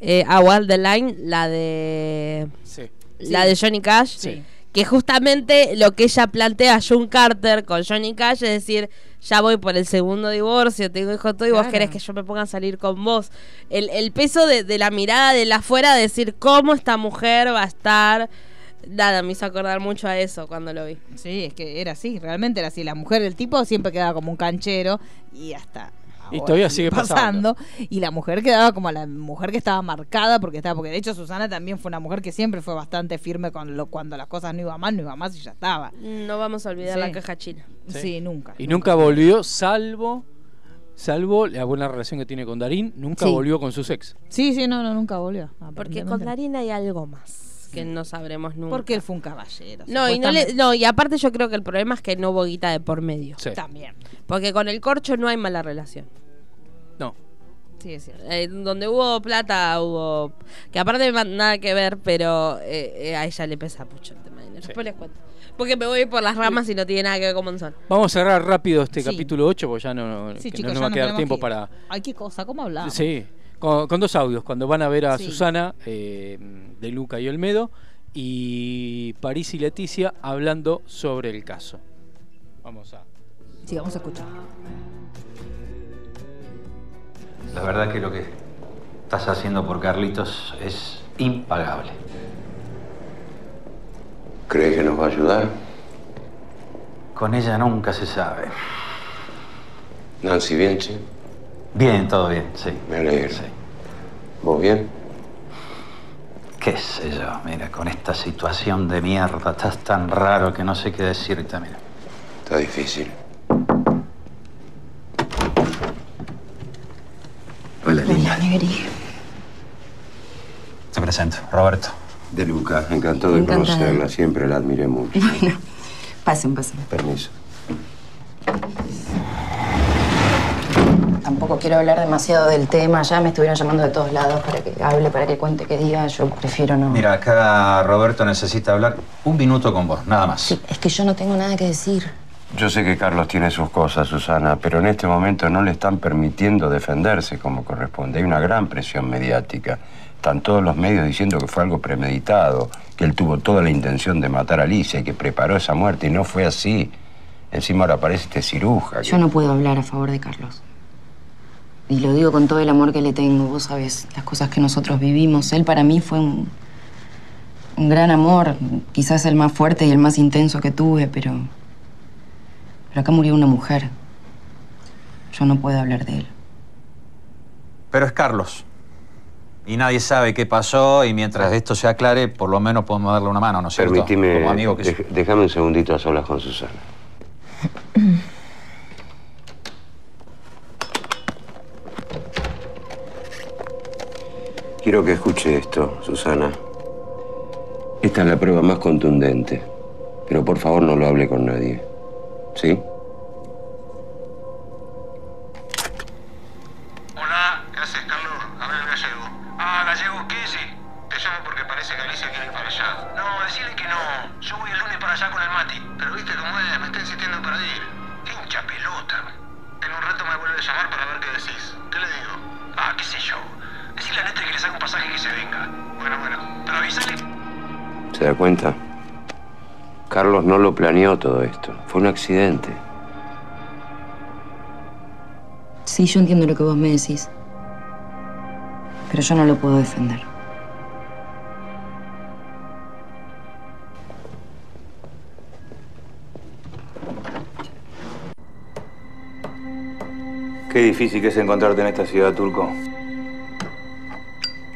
eh, a Wild the Line, la de Sí. la Sí. de Johnny Cash, Sí. Que justamente lo que ella plantea a June Carter con Johnny Cash es decir, ya voy por el segundo divorcio, tengo hijo todo y vos querés que yo me ponga a salir con vos. El, el peso de, de la mirada de la afuera, de decir cómo esta mujer va a estar, nada, me hizo acordar mucho a eso cuando lo vi. Sí, es que era así, realmente era así. La mujer, el tipo siempre quedaba como un canchero y hasta. Y todavía sigue pasando. Y la mujer quedaba como la mujer que estaba marcada porque estaba. Porque de hecho Susana también fue una mujer que siempre fue bastante firme con lo, cuando las cosas no iban mal, no iban más y ya estaba. No vamos a olvidar Sí. la caja china. Sí, nunca. Y nunca volvió, salvo salvo la buena relación que tiene con Darín, nunca Sí. volvió con sus ex. Sí, sí, no, no, nunca volvió. Porque con Darín hay algo más que no sabremos nunca. Porque él fue un caballero. No, y no, le- supuestamente. no, y aparte yo creo que el problema es que no hubo guita de por medio. Sí. También. Porque con el corcho no hay mala relación. No. Sí, es cierto. Eh, donde hubo plata, hubo. Que aparte nada que ver, pero eh, eh, a ella le pesa mucho el tema de dinero. Sí. Después les cuento. Porque me voy por las ramas y no tiene nada que ver con Monzón. Vamos a cerrar rápido este Sí. capítulo 8 porque ya no, Sí, que chicos, no nos ya va a quedar tiempo para... Ay, qué cosa, ¿cómo hablamos? Sí, con, con dos audios, cuando van a ver a Sí. Susana eh, de Luca y Olmedo y París y Leticia hablando sobre el caso. Vamos a... Sí, vamos a escuchar. La verdad que lo que estás haciendo por Carlitos es impagable. ¿Cree que nos va a ayudar? Con ella nunca se sabe. Nancy, bien, che. Bien, todo bien, sí. Me alegro. Sí. ¿Vos bien? Qué sé yo, mira, con esta situación de mierda, estás tan raro que no sé qué decirte, mira. Está difícil. Hola, linda. Te presento, Roberto. De Luca, encantado de conocerla. Siempre la admiré mucho. Bueno, pasen, pasen. Permiso. Tampoco quiero hablar demasiado del tema. Ya me estuvieron llamando de todos lados para que hable, para que cuente, que diga. Yo prefiero no. Mira, acá Roberto necesita hablar un minuto con vos, nada más. Sí, es que yo no tengo nada que decir. Yo sé que Carlos tiene sus cosas, Susana, pero en este momento no le están permitiendo defenderse como corresponde. Hay una gran presión mediática. Están todos los medios diciendo que fue algo premeditado, que él tuvo toda la intención de matar a Alicia y que preparó esa muerte y no fue así. Encima ahora parece este ciruja. que- Yo no puedo hablar a favor de Carlos. Y lo digo con todo el amor que le tengo. Vos sabés las cosas que nosotros vivimos. Él para mí fue un, un gran amor. Quizás el más fuerte y el más intenso que tuve, pero... Pero acá murió una mujer. Yo no puedo hablar de él. Pero es Carlos. Y nadie sabe qué pasó y mientras esto se aclare, por lo menos podemos darle una mano, ¿no es cierto? Permitime, Como amigo que dej- déjame un segundito a solas con Susana. Quiero que escuche esto, Susana. Esta es la prueba más contundente, pero por favor no lo hable con nadie. ¿Sí? Hola, ¿qué haces, Carlos? Habla el gallego. Ah, gallego, ¿qué? Sí. Te llamo porque parece que Alicia quiere ir para allá. No, decirle que no. Yo voy el lunes para allá con el Mati. Pero viste cómo es, me está insistiendo para ir. Qué hincha pelota. En un rato me vuelve a llamar para ver qué decís. ¿Qué le digo? Ah, qué sé yo. Decirle a Nete que le saque un pasaje y que se venga. Bueno, bueno. Pero avísale. ¿Se da cuenta? Carlos no lo planeó todo esto. Fue un accidente. Sí, yo entiendo lo que vos me decís. Pero yo no lo puedo defender. Qué difícil que es encontrarte en esta ciudad, Turco.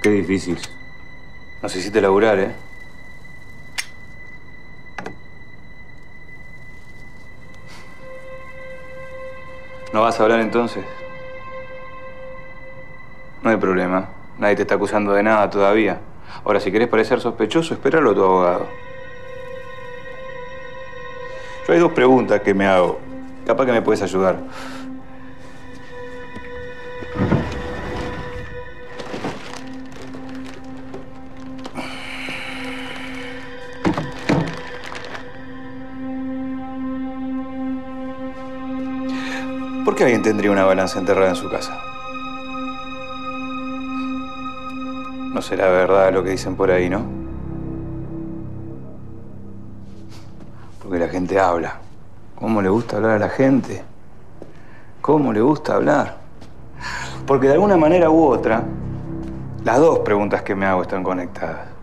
Qué difícil. No sé si te laburar, ¿eh? ¿No vas a hablar entonces? No hay problema. Nadie te está acusando de nada todavía. Ahora, si querés parecer sospechoso, espéralo a tu abogado. Yo hay dos preguntas que me hago. Capaz que me puedes ayudar. Qué alguien tendría una balanza enterrada en su casa? No será verdad lo que dicen por ahí, ¿no? Porque la gente habla. ¿Cómo le gusta hablar a la gente? ¿Cómo le gusta hablar? Porque de alguna manera u otra, las dos preguntas que me hago están conectadas.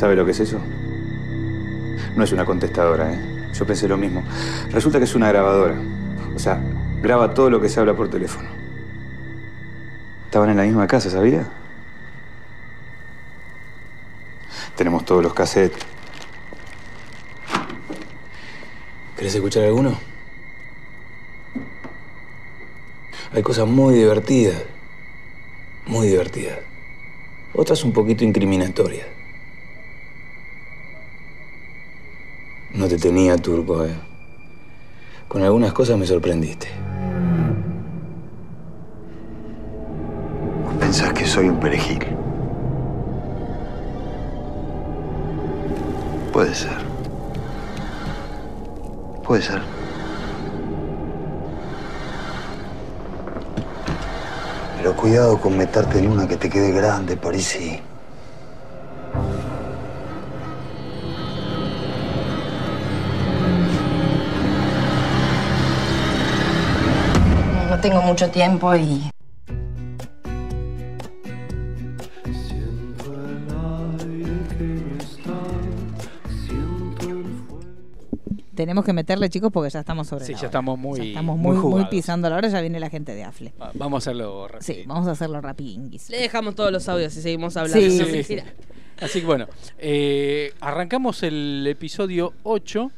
¿Sabe lo que es eso? No es una contestadora, ¿eh? Yo pensé lo mismo. Resulta que es una grabadora. O sea, graba todo lo que se habla por teléfono. Estaban en la misma casa, ¿sabía? Tenemos todos los cassettes. ¿Querés escuchar alguno? Hay cosas muy divertidas. Muy divertidas. Otras un poquito incriminatorias. No te tenía turco, eh. Con algunas cosas me sorprendiste. Pensás que soy un perejil. Puede ser. Puede ser. Pero cuidado con meterte en una que te quede grande, Parisi. No tengo mucho tiempo y Tenemos que meterle, chicos, porque ya estamos sobre Sí, la ya hora. estamos muy- Ya estamos muy muy, muy, pisando la hora. Ya viene la gente de Afle. Va- Vamos a hacerlo rápido. Sí, vamos a hacerlo rapidinguis. Le dejamos todos los audios y seguimos hablando. Sí. Sí. mentira. Así que bueno, eh, arrancamos el episodio 8.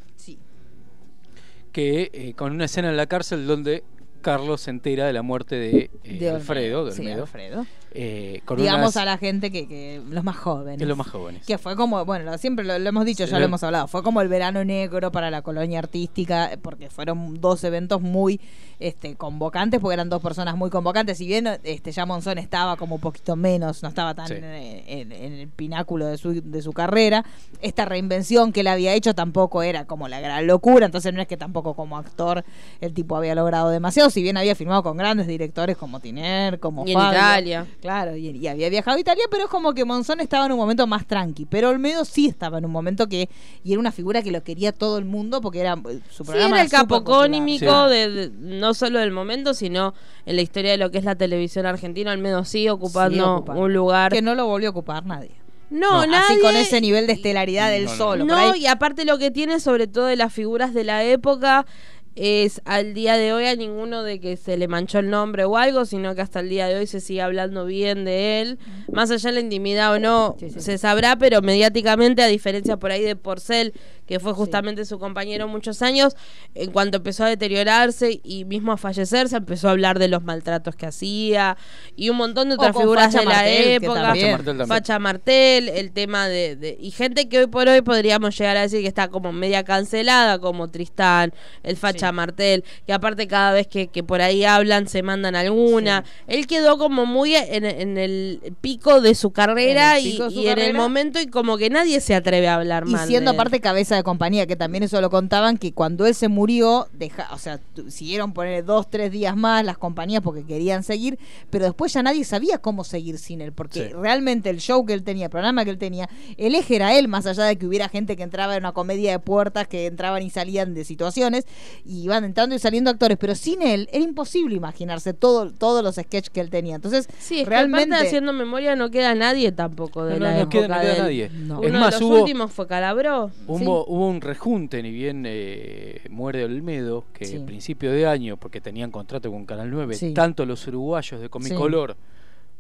Que eh, con una escena en la cárcel donde Carlos se entera de la muerte de, eh, De Alfredo. de Sí. Alfredo. Eh, con Digamos unas- a la gente que, que los más jóvenes. Que los más jóvenes. Que fue como, bueno, lo- siempre lo, lo hemos dicho, Sí. ya lo hemos hablado, fue como el verano negro para la colonia artística, porque fueron dos eventos muy este, convocantes, porque eran dos personas muy convocantes. Si bien este, ya Monzón estaba como un poquito menos, no estaba tan Sí. en, en- en el pináculo de su, de su carrera, esta reinvención que él había hecho tampoco era como la gran locura, entonces no es que tampoco como actor el tipo había logrado demasiado, si bien había firmado con grandes directores como Tiner, como Y en Fabio, Italia. Claro, y, y había viajado a Italia, pero es como que Monzón estaba en un momento más tranqui. Pero Olmedo sí estaba en un momento que. Y era una figura que lo quería todo el mundo porque era eh, su Sí, programa. era el capocónimico de, de- no solo del momento, sino en la historia de lo que es la televisión argentina, al menos sí ocupando Sí, un lugar. Que no lo volvió a ocupar nadie. No, nadie. Así con ese nivel de estelaridad del No, solo. No, y aparte lo que tiene sobre todo de las figuras de la época es al día de hoy a ninguno de que se le manchó el nombre o algo, sino que hasta el día de hoy se sigue hablando bien de él. Más allá de la intimidad o no, se sabrá, pero mediáticamente, a diferencia por ahí de Porcel, que fue justamente su compañero muchos años, en cuanto empezó a deteriorarse y mismo a fallecer, se empezó a hablar de los maltratos que hacía y un montón de otras figuras Facha de la Martel, que época. Facha Martel también. Facha Martel, el tema de, de- Y gente que hoy por hoy podríamos llegar a decir que está como media cancelada, como Tristán, el Facha Martel, que aparte cada vez que, que por ahí hablan se mandan alguna. Él quedó como muy en, en el pico de su carrera y, pico de su y en el momento y como que nadie se atreve a hablar Y mal. siendo aparte cabeza de compañía, que también eso lo contaban, que cuando él se murió, deja, o sea, siguieron poner dos, tres días más las compañías porque querían seguir, pero después ya nadie sabía cómo seguir sin él, porque Sí. realmente el show que él tenía, el programa que él tenía, el eje era él, más allá de que hubiera gente que entraba en una comedia de puertas, que entraban y salían de situaciones, y iban entrando y saliendo actores, pero sin él era imposible imaginarse todo, todos los sketches que él tenía. Entonces, Sí, es realmente... que aparte haciendo memoria no queda nadie tampoco de No, la no época queda- no queda de él. nadie. Uno Es de más, los hubo- últimos fue Calabró. Hubo, hubo un rejunte, ni bien eh, muere Olmedo, que Sí. a principio de año, porque tenían contrato con Canal 9, Sí. tanto los uruguayos de Comicolor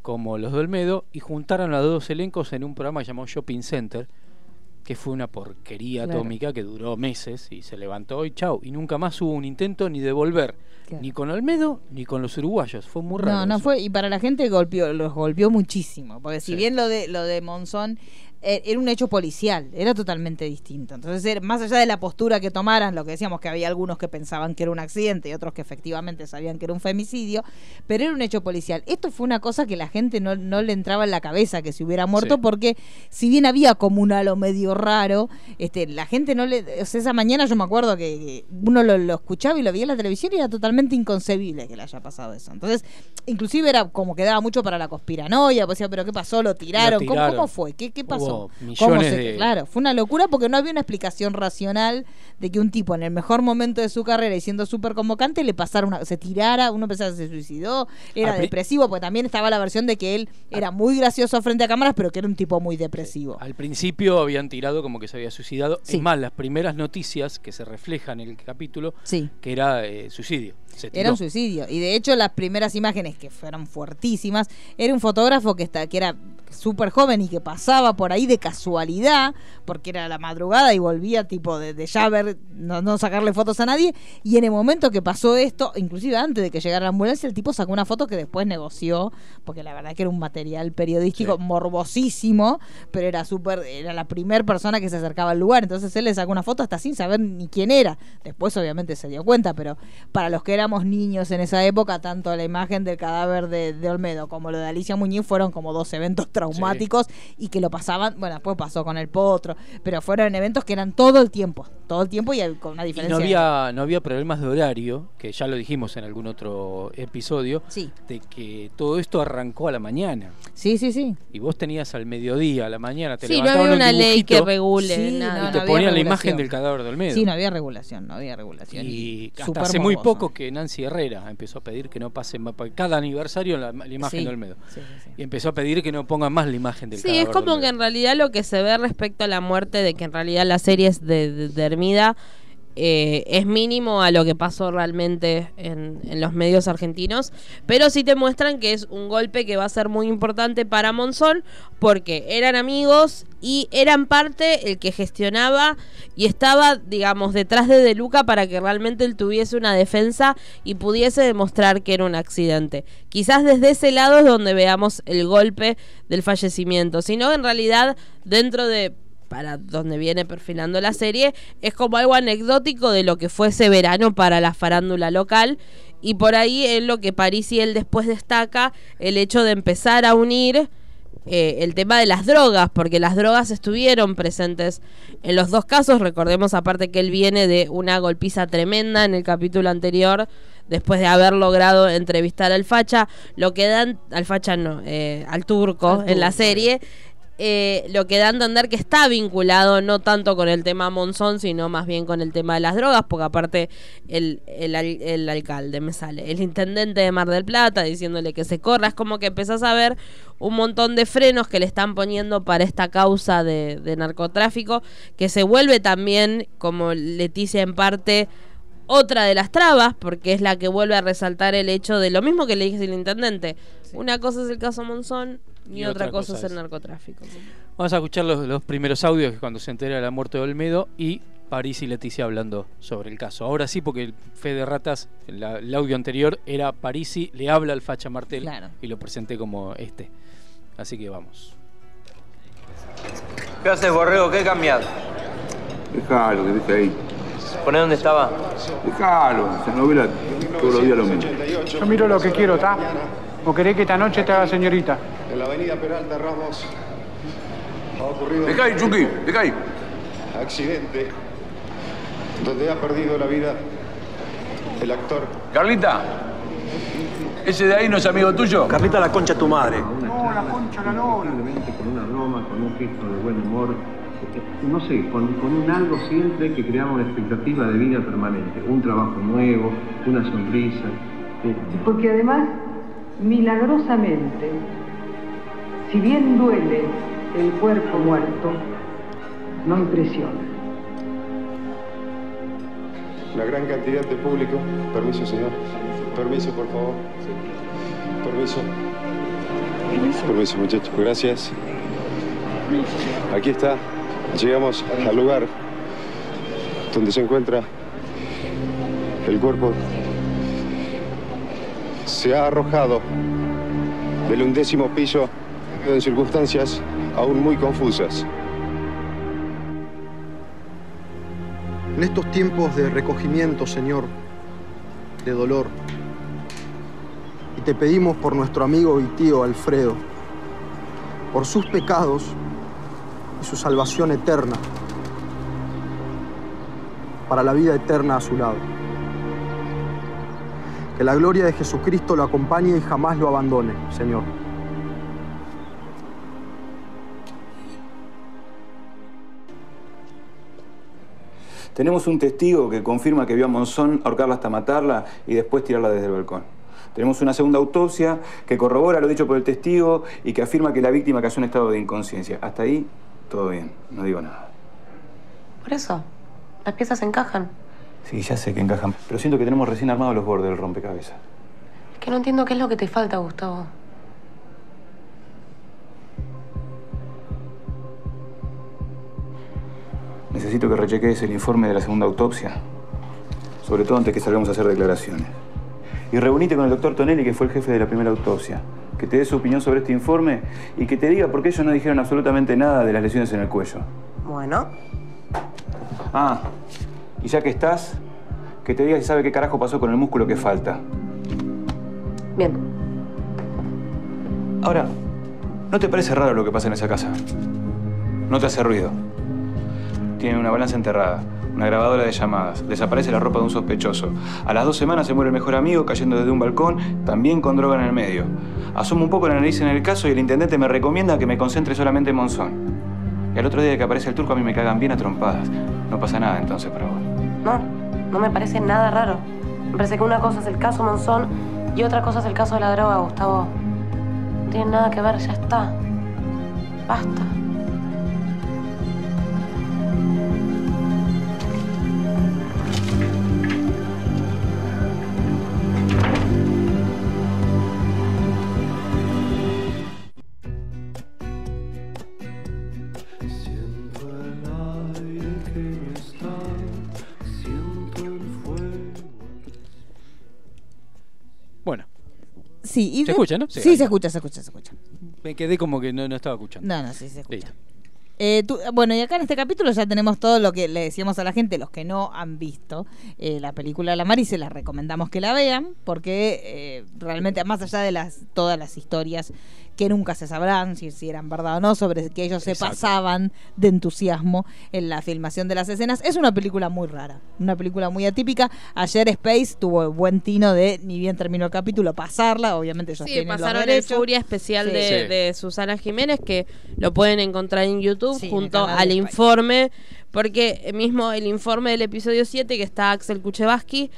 como los de Olmedo, y juntaron a los dos elencos en un programa llamado Shopping Center, que fue una porquería Claro. atómica que duró meses y se levantó y chau. Y nunca más hubo un intento ni de volver, Claro. ni con Olmedo ni con los uruguayos. Fue muy raro. No, no eso. fue, y para la gente golpeó, los golpeó muchísimo, porque si bien lo de lo de Monzón era un hecho policial, era totalmente distinto. Entonces, más allá de la postura que tomaran, lo que decíamos que había algunos que pensaban que era un accidente y otros que efectivamente sabían que era un femicidio, pero era un hecho policial. Esto fue una cosa que la gente no, no le entraba en la cabeza que se hubiera muerto Sí. porque si bien había como un halo medio raro, este, la gente no le... O sea, esa mañana yo me acuerdo que uno lo, lo escuchaba y lo veía en la televisión y era totalmente inconcebible que le haya pasado eso. Entonces, inclusive era como que daba mucho para la conspiranoia, pues decía, pero ¿qué pasó? ¿Lo tiraron? ¿Cómo, tiraron. cómo fue? ¿Qué, qué pasó? Hubo ¿Cómo millones se- de- Claro, fue una locura porque no había una explicación racional de que un tipo en el mejor momento de su carrera y siendo súper convocante le pasara una, se tirara, uno pensaba que se suicidó, era depresivo, porque también estaba la versión de que él era muy gracioso frente a cámaras, pero que era un tipo muy depresivo. Al principio habían tirado como que se había suicidado. Sí. Es más, las primeras noticias que se reflejan en el capítulo, Sí. que era eh, suicidio. Era un suicidio. Y de hecho, las primeras imágenes que fueron fuertísimas, era un fotógrafo que, está, que era súper joven y que pasaba por ahí de casualidad, porque era la madrugada y volvía tipo de, de ya ver, no, no sacarle fotos a nadie. Y en el momento que pasó esto, inclusive antes de que llegara la ambulancia, el tipo sacó una foto que después negoció, porque la verdad que era un material periodístico morbosísimo, pero era súper, era la primera persona que se acercaba al lugar. Entonces él le sacó una foto hasta sin saber ni quién era. Después obviamente se dio cuenta, pero para los que éramos niños en esa época, tanto la imagen del cadáver de, de Olmedo como lo de Alicia Muñiz fueron como dos eventos traumáticos y que lo pasaban, bueno, después pasó con el potro, pero fueron eventos que eran todo el tiempo, todo el tiempo y con una Y diferencia. no había, no había problemas de horario, que ya lo dijimos en algún otro episodio, de que todo esto arrancó a la mañana. Sí, sí, sí. Y vos tenías al mediodía, a la mañana, te Sí, no había un una ley que regule Sí, nada. no, y te ponían la imagen del cadáver de Olmedo. Sí, no había regulación, no había regulación. Y hasta hace muy poco que Nancy Herrera empezó a pedir que no pasen cada aniversario la, la imagen Sí, de Olmedo. sí, sí, Y empezó a pedir que no pongan más la imagen del Sí, cadáver es de como que en realidad lo que se ve respecto a la muerte de que en realidad la serie es de, de, Hermida eh, es mínimo a lo que pasó realmente en, en los medios argentinos, pero sí te muestran que es un golpe que va a ser muy importante para Monzón porque eran amigos y eran parte el que gestionaba y estaba, digamos, detrás de De Luca para que realmente él tuviese una defensa y pudiese demostrar que era un accidente. Quizás desde ese lado es donde veamos el golpe del fallecimiento, sino en realidad dentro de para donde viene perfilando la serie, es como algo anecdótico de lo que fue ese verano para la farándula local. Y por ahí es lo que París y él después destaca, el hecho de empezar a unir eh, el tema de las drogas, porque las drogas estuvieron presentes en los dos casos. Recordemos aparte que él viene de una golpiza tremenda en el capítulo anterior, después de haber logrado entrevistar al Facha, lo que dan, al Facha no, eh, al turco en la serie. eh, lo que da a entender que está vinculado no tanto con el tema Monzón, sino más bien con el tema de las drogas, porque aparte el, el, el alcalde me sale, el intendente de Mar del Plata diciéndole que se corra, es como que empezás a ver un montón de frenos que le están poniendo para esta causa de, de narcotráfico, que se vuelve también, como Leticia en parte, otra de las trabas, porque es la que vuelve a resaltar el hecho de lo mismo que le dije al intendente. Una cosa es el caso Monzón y, otra, cosa, es el narcotráfico. Vamos a escuchar los, los primeros audios que cuando se entera de la muerte de Olmedo y París y Leticia hablando sobre el caso. Ahora sí, porque el Fe de Ratas, la- el audio anterior era Parisi le habla al Facha Martel Claro. y lo presenté como este. Así que vamos. ¿Qué haces, Borrego? ¿Qué cambiado? Dejalo, que deje ahí. ¿Poné dónde estaba? Dejalo, esa novela todos los días lo mismo. Yo miro lo que quiero, ¿está? ¿O querés que esta noche te haga señorita? En la avenida Peralta Ramos ha ocurrido Chucky, dejá ahí. accidente donde ha perdido la vida el actor. Carlita, ¿ese de ahí no es amigo tuyo? Carlita, la concha de tu madre. No, la concha, la. Simplemente con una broma, con un gesto de buen humor, no sé, con, con un algo siempre que creaba una expectativa de vida permanente, un trabajo nuevo, una sonrisa. Eh, Porque además, milagrosamente, si bien duele el cuerpo muerto, no impresiona. La gran cantidad de público. Permiso, señor. Permiso, por favor. Permiso. Permiso, muchachos. Gracias. Aquí está. Llegamos al lugar donde se encuentra el cuerpo. Se ha arrojado del undécimo piso en circunstancias aún muy confusas. En estos tiempos de recogimiento, Señor, de dolor, y te pedimos por nuestro amigo y tío Alfredo, por sus pecados y su salvación eterna, para la vida eterna a su lado. Que la gloria de Jesucristo lo acompañe y jamás lo abandone, Señor. Tenemos un testigo que confirma que vio a Monzón ahorcarla hasta matarla y después tirarla desde el balcón. Tenemos una segunda autopsia que corrobora lo dicho por el testigo y que afirma que la víctima cayó en estado de inconsciencia. Hasta ahí, todo bien, no digo nada. Por eso, las piezas encajan. Sí, ya sé que encajan, pero siento que tenemos recién armados los bordes del rompecabezas. Es que no entiendo qué es lo que te falta, Gustavo. Necesito que recheques el informe de la segunda autopsia, sobre todo antes que salgamos a hacer declaraciones. Y reunite con el doctor Tonelli, que fue el jefe de la primera autopsia, que te dé su opinión sobre este informe y que te diga por qué ellos no dijeron absolutamente nada de las lesiones en el cuello. Bueno, Ah, y ya que estás, que te diga si sabe qué carajo pasó con el músculo que falta. bien. Ahora, ¿no te parece raro lo que pasa en esa casa? No te hace ruido. Tiene una balanza enterrada, una grabadora de llamadas, desaparece la ropa de un sospechoso. A las dos semanas se muere el mejor amigo cayendo desde un balcón, también con droga en el medio. Asomo un poco la nariz en el caso y el intendente me recomienda que me concentre solamente en Monzón. Y al otro día que aparece el turco a mí me cagan bien a trompadas. No pasa nada entonces para vos. No, no me parece nada raro. Me parece que una cosa es el caso Monzón y otra cosa es el caso de la droga, Gustavo. No tiene nada que ver, ya está. Basta. Sí, y ¿Se de- escucha, no? Sí, Sí, se escucha, se escucha, se escucha. me quedé como que no, no estaba escuchando. No, no, sí se escucha. Listo. Eh, tú- bueno, y acá en este capítulo ya tenemos todo lo que le decíamos a la gente, los que no han visto eh, la película La Mar y se las recomendamos que la vean, porque eh, realmente, más allá de las todas las historias que nunca se sabrán si, si eran verdad o no, sobre que ellos se pasaban de entusiasmo en la filmación de las escenas, es una película muy rara, una película muy atípica. Ayer Space tuvo buen tino de, ni bien terminó el capítulo, pasarla, obviamente ellos Sí, tienen los pasaron el derechos. Furia especial Sí. de, Sí. de Susana Jiménez, que lo pueden encontrar en YouTube Sí, el junto al informe, porque mismo el informe del episodio 7, que está Axel Kuchevaski,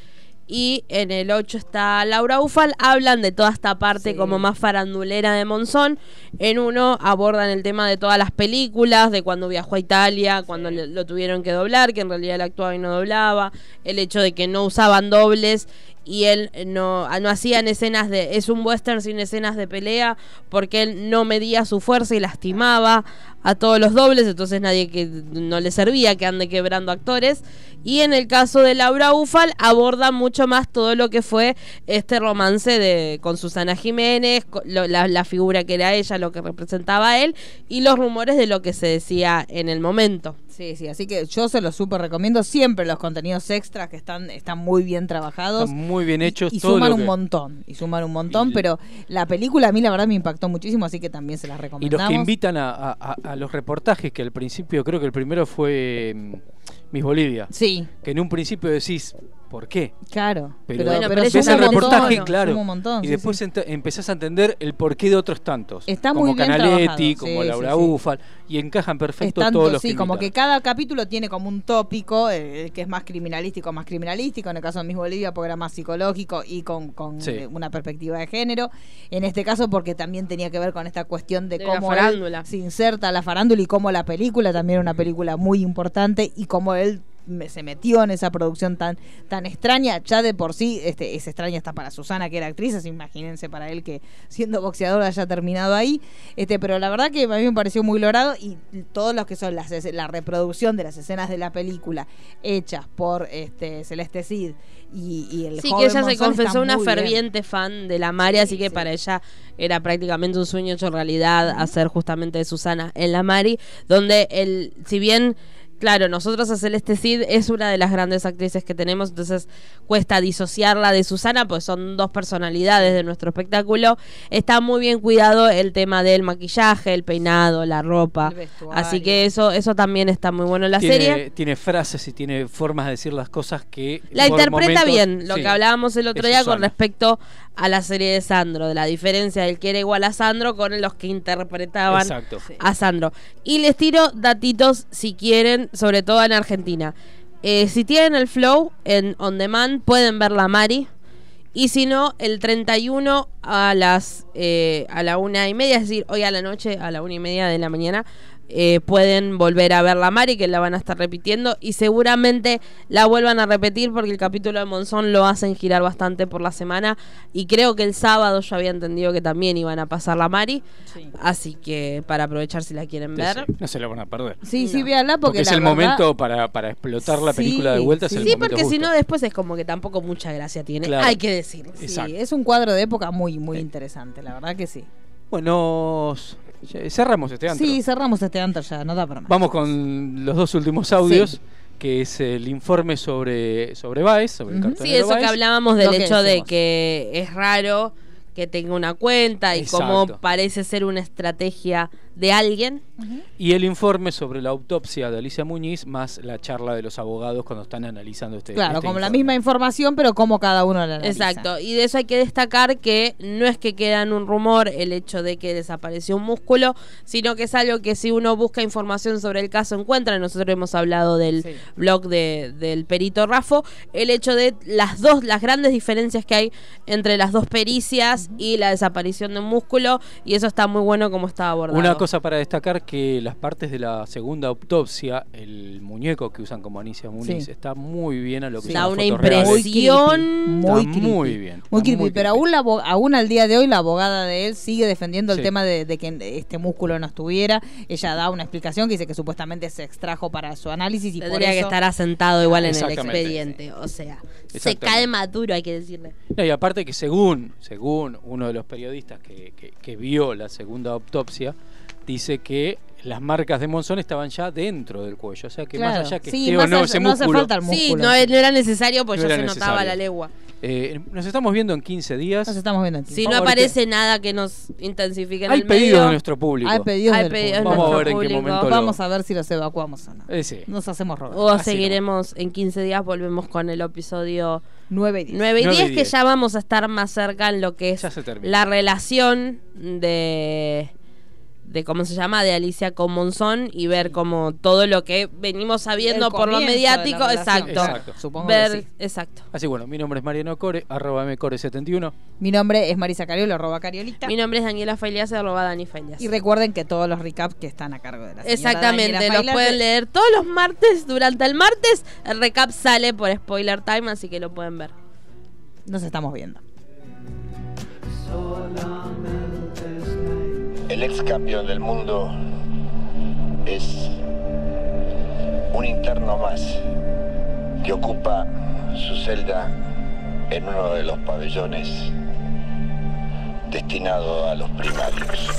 y en el 8 está Laura Ufal, hablan de toda esta parte como más farandulera de Monzón. En uno abordan el tema de todas las películas, de cuando viajó a Italia, cuando le- lo tuvieron que doblar, que en realidad él actuaba y no doblaba, el hecho de que no usaban dobles y él no, no hacían escenas de... Es un western sin escenas de pelea porque él no medía su fuerza y lastimaba a todos los dobles, entonces nadie que no le servía que ande quebrando actores. Y en el caso de Laura Ufal aborda mucho más todo lo que fue este romance de con Susana Jiménez, lo- la, la figura que era ella, lo que representaba él y los rumores de lo que se decía en el momento. Sí, sí, así que yo se los súper recomiendo siempre los contenidos extras que están, están muy bien trabajados. Están muy bien hechos. y todo suman un que- montón, y suman un montón, pero la película a mí la verdad me impactó muchísimo, así que también se las Y recomendamos. los que invitan a, a- a- a los reportajes, que al principio creo que el primero fue mm, Miss Bolivia. Sí. Que en un principio decís, ¿por qué? Claro, Pero, pero, ves pero el montón, reportaje, claro. un montón, y sí, después sí. empezás a entender el porqué de otros tantos. Está como muy bien Canaletti, como sí, Laura sí, sí. Ufal. Y encajan perfecto tanto, todos los sí, que como que cada capítulo tiene como un tópico, eh, que es más criminalístico, más criminalístico, en el caso de Miss Bolivia porque era más psicológico y con, con Sí. eh, una perspectiva de género. En este caso porque también tenía que ver con esta cuestión de, De la cómo él farándula. se inserta a la farándula y cómo la película también era una película muy importante y cómo él me- se metió en esa producción tan, tan extraña. Ya de por sí este, es extraña hasta para Susana, que era actriz, así imagínense para él que siendo boxeador haya terminado ahí. Este, pero la verdad que a mí me pareció muy logrado y todos los que son las, la reproducción de las escenas de la película hechas por este, Celeste Cid y, y el Sí, que ella se confesó una bien. ferviente fan de la Mari, así que para ella era prácticamente un sueño hecho realidad hacer justamente de Susana en la Mari, donde el, si bien Claro, nosotros a Celeste Cid es una de las grandes actrices que tenemos, entonces cuesta disociarla de Susana, pues son dos personalidades de nuestro espectáculo. Está muy bien cuidado el tema del maquillaje, el peinado, la ropa. Así que eso, eso también está muy bueno en la tiene, serie. tiene frases y tiene formas de decir las cosas que. La interpreta momentos- bien, lo sí, que hablábamos el otro día con respecto a la serie de Sandro, de la diferencia del que era igual a Sandro con los que interpretaban Exacto. a Sandro. Y les tiro datitos si quieren, sobre todo en Argentina. Eh, si tienen el flow en On Demand, pueden ver la Mari. Y si no, el 31 a las eh, a la una y media, es decir, hoy a la noche, a la una y media de la mañana, eh, pueden volver a ver la Mari, que la van a estar repitiendo. Y seguramente la vuelvan a repetir porque el capítulo de Monzón lo hacen girar bastante por la semana. Y creo que el sábado yo había entendido que también iban a pasar la Mari. Así que para aprovechar si la quieren ver. Sí, no se la van a perder. Sí, sí, véanla porque, Porque es la el verdad- momento para, para explotar la película de vuelta. es el Sí, momento porque si no, después es como que tampoco mucha gracia tiene. Claro. Hay que decirlo. Sí, Exacto. es un cuadro de época muy, muy interesante, la verdad que sí. Bueno, ya- cerramos este antro. Sí, cerramos este antro ya, no da para más. Vamos con los dos últimos audios, que es el informe sobre, sobre Baez, sobre el Sí, eso que hablábamos del hecho de que es raro que tenga una cuenta y Exacto. cómo parece ser una estrategia de alguien. Y el informe sobre la autopsia de Alicia Muñiz, más la charla de los abogados cuando están analizando este Claro, este como la misma información, pero como cada uno la analiza. Exacto, y de eso hay que destacar que no es que queda en un rumor el hecho de que desapareció un músculo, sino que es algo que si uno busca información sobre el caso encuentra, nosotros hemos hablado del blog de- del perito Rafo, el hecho de las dos, las grandes diferencias que hay entre las dos pericias y la desaparición de un músculo, y eso está muy bueno como está abordado. Una cosa para destacar que las partes de la segunda autopsia, el muñeco que usan como Anicia Muniz, Sí. está muy bien a lo que Da son una impresión. Muy Está creepy. muy bien. Muy creepy, pero aún, la, aún al día de hoy la abogada de él sigue defendiendo el Sí. tema de, de que este músculo no estuviera. Ella da una explicación que dice que supuestamente se extrajo para su análisis y por Tendría que estar asentado igual en el expediente, o sea, se cae maduro, hay que decirle. No, y aparte que según, según uno de los periodistas que, que- que vio la segunda autopsia, dice que las marcas de Monzón estaban ya dentro del cuello. O sea que Claro. más allá que Sí, esté más o no allá- ese no hace músculo. falta el Sí, músculo. no, no era necesario porque No ya se notaba necesario. la legua. Eh, nos estamos viendo en 15 días. Nos estamos viendo en Si no aparece nada que nos intensifique en Hay el pedidos medio, de nuestro público. Hay pedidos Hay pedidos público. de Vamos a nuestro ver en qué público. momento lo- Vamos a ver si los evacuamos o no. Eh, sí. Nos hacemos rogar. O Así seguiremos en 15 días, volvemos con el episodio 9 y 10. 9 y 9 y 10, que 10. ya vamos a estar más cerca en lo que es la relación de de cómo se llama de Alicia con Monzón y ver como todo lo que venimos sabiendo por lo mediático, exacto. Exacto. Supongo Ver, que sí. exacto. Así bueno, mi nombre es Mariano Core, arroba mcore71. Mi nombre es Marisa Cariolo, arroba Cariolita. Mi nombre es Daniela Failias, arroba Dani Failias. Y recuerden que todos los recaps que están a cargo de la señora Exactamente, Daniela los pueden leer todos los martes. Durante el martes, el recap sale por Spoiler Time, así que lo pueden ver. Nos estamos viendo. Ex campeón del mundo es un interno más que ocupa su celda en uno de los pabellones destinado a los primarios.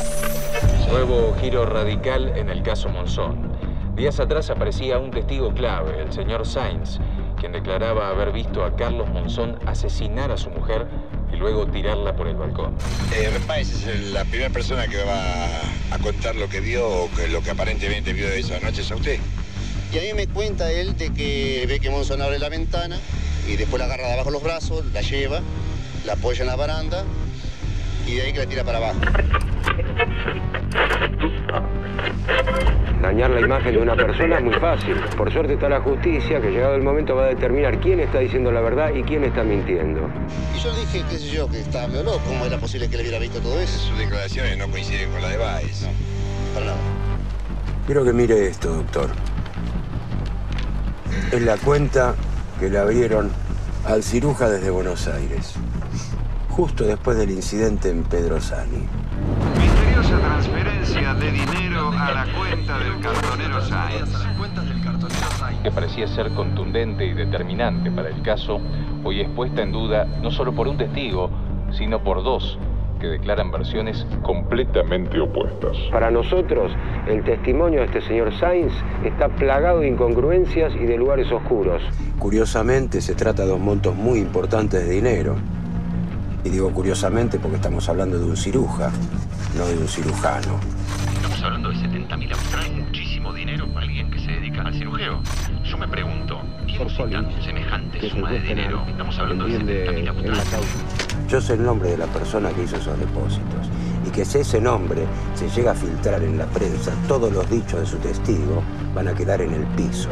Nuevo giro radical en el caso Monzón. Días atrás aparecía un testigo clave, el señor Sainz, quien declaraba haber visto a Carlos Monzón asesinar a su mujer y luego tirarla por el balcón. Eh, Páez es la primera persona que va a contar lo que vio o que, lo que aparentemente vio de esa noche, ¿es a usted? Y a mí me cuenta él de que ve que Monzón abre la ventana y después la agarra de abajo los brazos, la lleva, la apoya en la baranda y de ahí que la tira para abajo. Dañar la imagen de una persona es muy fácil. Por suerte está la justicia que llegado el momento va a determinar quién está diciendo la verdad y quién está mintiendo. Y yo dije, qué sé yo, que estaba medio loco, ¿cómo era posible que le hubiera visto todo eso? Sus declaraciones no coinciden con la de Báez. Para nada. Quiero que mire esto, doctor. Es la cuenta que le abrieron al ciruja desde Buenos Aires, justo después del incidente en Pedrosani. Misteriosa transferencia de dinero a la cuenta del cartonero Sáenz. que parecía ser contundente y determinante para el caso, hoy es puesta en duda no solo por un testigo, sino por dos que declaran versiones completamente opuestas. Para nosotros, el testimonio de este señor Sainz está plagado de incongruencias y de lugares oscuros. Curiosamente, se trata de dos montos muy importantes de dinero. Y digo curiosamente porque estamos hablando de un ciruja, no de un cirujano. Estamos hablando de 70.000 australes, muchísimo dinero para alguien que se dedica al cirujeo. Yo me pregunto, ¿quién necesita semejante suma de dinero? Estamos hablando de 70.000 australes. Yo sé el nombre de la persona que hizo esos depósitos. Y que si ese nombre se llega a filtrar en la prensa, todos los dichos de su testigo van a quedar en el piso.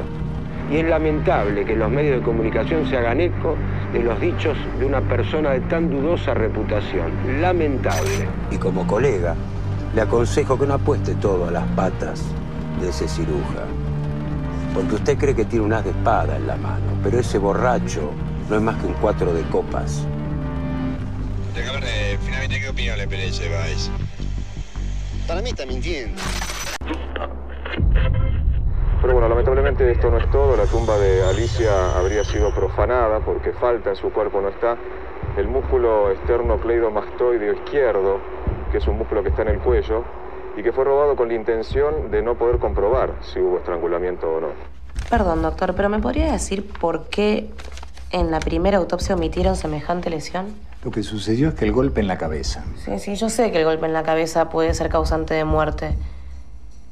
Y es lamentable que los medios de comunicación se hagan eco de los dichos de una persona de tan dudosa reputación. Lamentable. Y como colega, le aconsejo que no apueste todo a las patas de ese ciruja. Porque usted cree que tiene un as de espada en la mano, pero ese borracho no es más que un cuatro de copas. Cabernet, finalmente, ¿qué opinión le merece Vice? Para mí está mintiendo. Pero bueno, lamentablemente esto no es todo. La tumba de Alicia habría sido profanada porque falta en su cuerpo, no está el músculo esternocleidomastoideo izquierdo, que es un músculo que está en el cuello y que fue robado con la intención de no poder comprobar si hubo estrangulamiento o no. Perdón, doctor, pero ¿me podría decir por qué en la primera autopsia omitieron semejante lesión? Lo que sucedió es que el golpe en la cabeza. Sí, sí, yo sé que el golpe en la cabeza puede ser causante de muerte.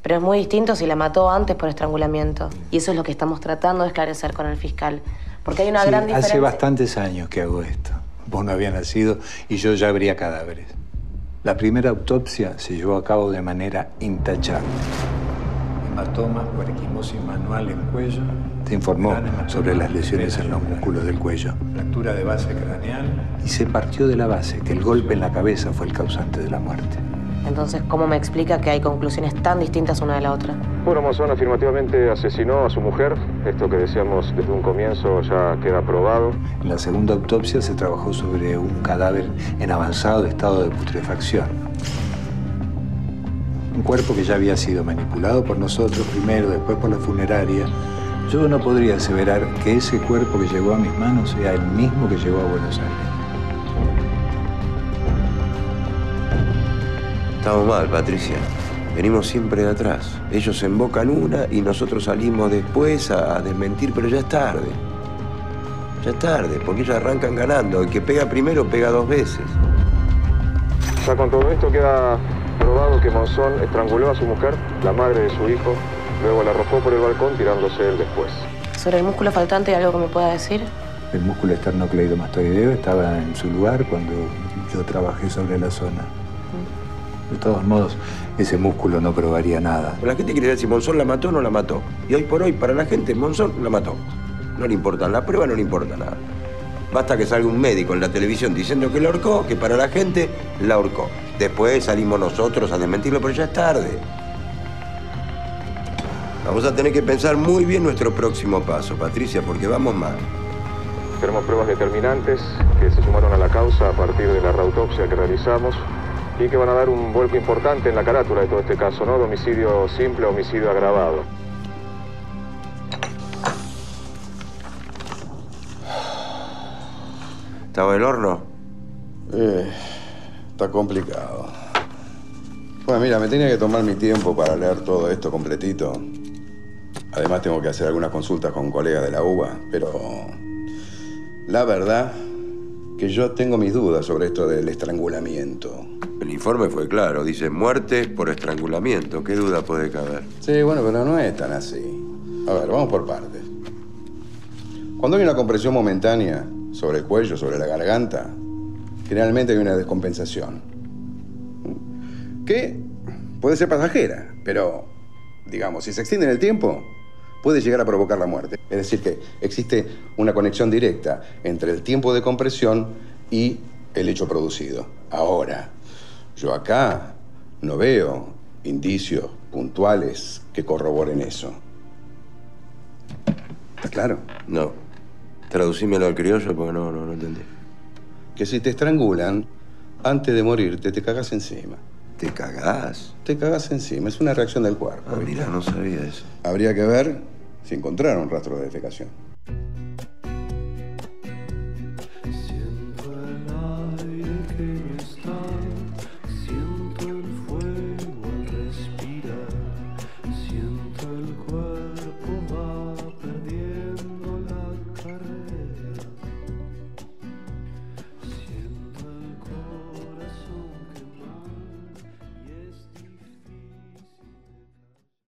Pero es muy distinto si la mató antes por estrangulamiento. Y eso es lo que estamos tratando de esclarecer con el fiscal. Porque hay una Sí, gran diferencia. hace bastantes años que hago esto. Vos no habías nacido y yo ya habría cadáveres. La primera autopsia se llevó a cabo de manera intachable. Hematomas por equimosis manual en cuello. Se informó sobre las lesiones en los músculos del cuello. Fractura de base craneal. Y se partió de la base que el golpe en la cabeza fue el causante de la muerte. Entonces, ¿cómo me explica que hay conclusiones tan distintas una de la otra? Bueno, Monzón afirmativamente asesinó a su mujer. Esto que decíamos desde un comienzo ya queda probado. En la segunda autopsia se trabajó sobre un cadáver en avanzado estado de putrefacción. Un cuerpo que ya había sido manipulado por nosotros primero, después por la funeraria. Yo no podría aseverar que ese cuerpo que llegó a mis manos sea el mismo que llegó a Buenos Aires. Estamos mal, Patricia. Venimos siempre de atrás. Ellos embocan una y nosotros salimos después a, a desmentir, pero ya es tarde. Ya es tarde, porque ellos arrancan ganando. El que pega primero pega dos veces. Ya con todo esto queda probado que Monzón estranguló a su mujer, la madre de su hijo, luego la arrojó por el balcón tirándose él después. Sobre el músculo faltante, ¿hay algo que me pueda decir? El músculo esternocleidomastoideo estaba en su lugar cuando yo trabajé sobre la zona. De todos modos, ese músculo no probaría nada. La gente quiere saber si Monzón la mató o no la mató. Y hoy por hoy, para la gente, Monzón la mató. No le importa la prueba, no le importa nada. Basta que salga un médico en la televisión diciendo que la ahorcó, que para la gente la ahorcó. Después salimos nosotros a desmentirlo, pero ya es tarde. Vamos a tener que pensar muy bien nuestro próximo paso, Patricia, porque vamos mal. Tenemos pruebas determinantes que se sumaron a la causa a partir de la reautopsia que realizamos y que van a dar un vuelco importante en la carátula de todo este caso, ¿no? De homicidio simple homicidio agravado. ¿Estaba el horno? Eh, está complicado. Bueno, mira, me tenía que tomar mi tiempo para leer todo esto completito. Además tengo que hacer algunas consultas con colegas de la UBA, pero la verdad que yo tengo mis dudas sobre esto del estrangulamiento. El informe fue claro, dice muerte por estrangulamiento. ¿Qué duda puede caber? Sí, bueno, pero no es tan así. A ver, vamos por partes. Cuando hay una compresión momentánea sobre el cuello, sobre la garganta, generalmente hay una descompensación. Que puede ser pasajera, pero, digamos, si se extiende en el tiempo, puede llegar a provocar la muerte. Es decir, que existe una conexión directa entre el tiempo de compresión y el hecho producido. Ahora, yo acá no veo indicios puntuales que corroboren eso. ¿Está claro? No. Traducímelo al criollo porque no, no, no entendí. Que si te estrangulan, antes de morirte, te cagas encima. ¿Te cagás? Te cagas encima, es una reacción del cuerpo. Ah, mira, no sabía eso. Habría que ver si encontraron rastro de defecación.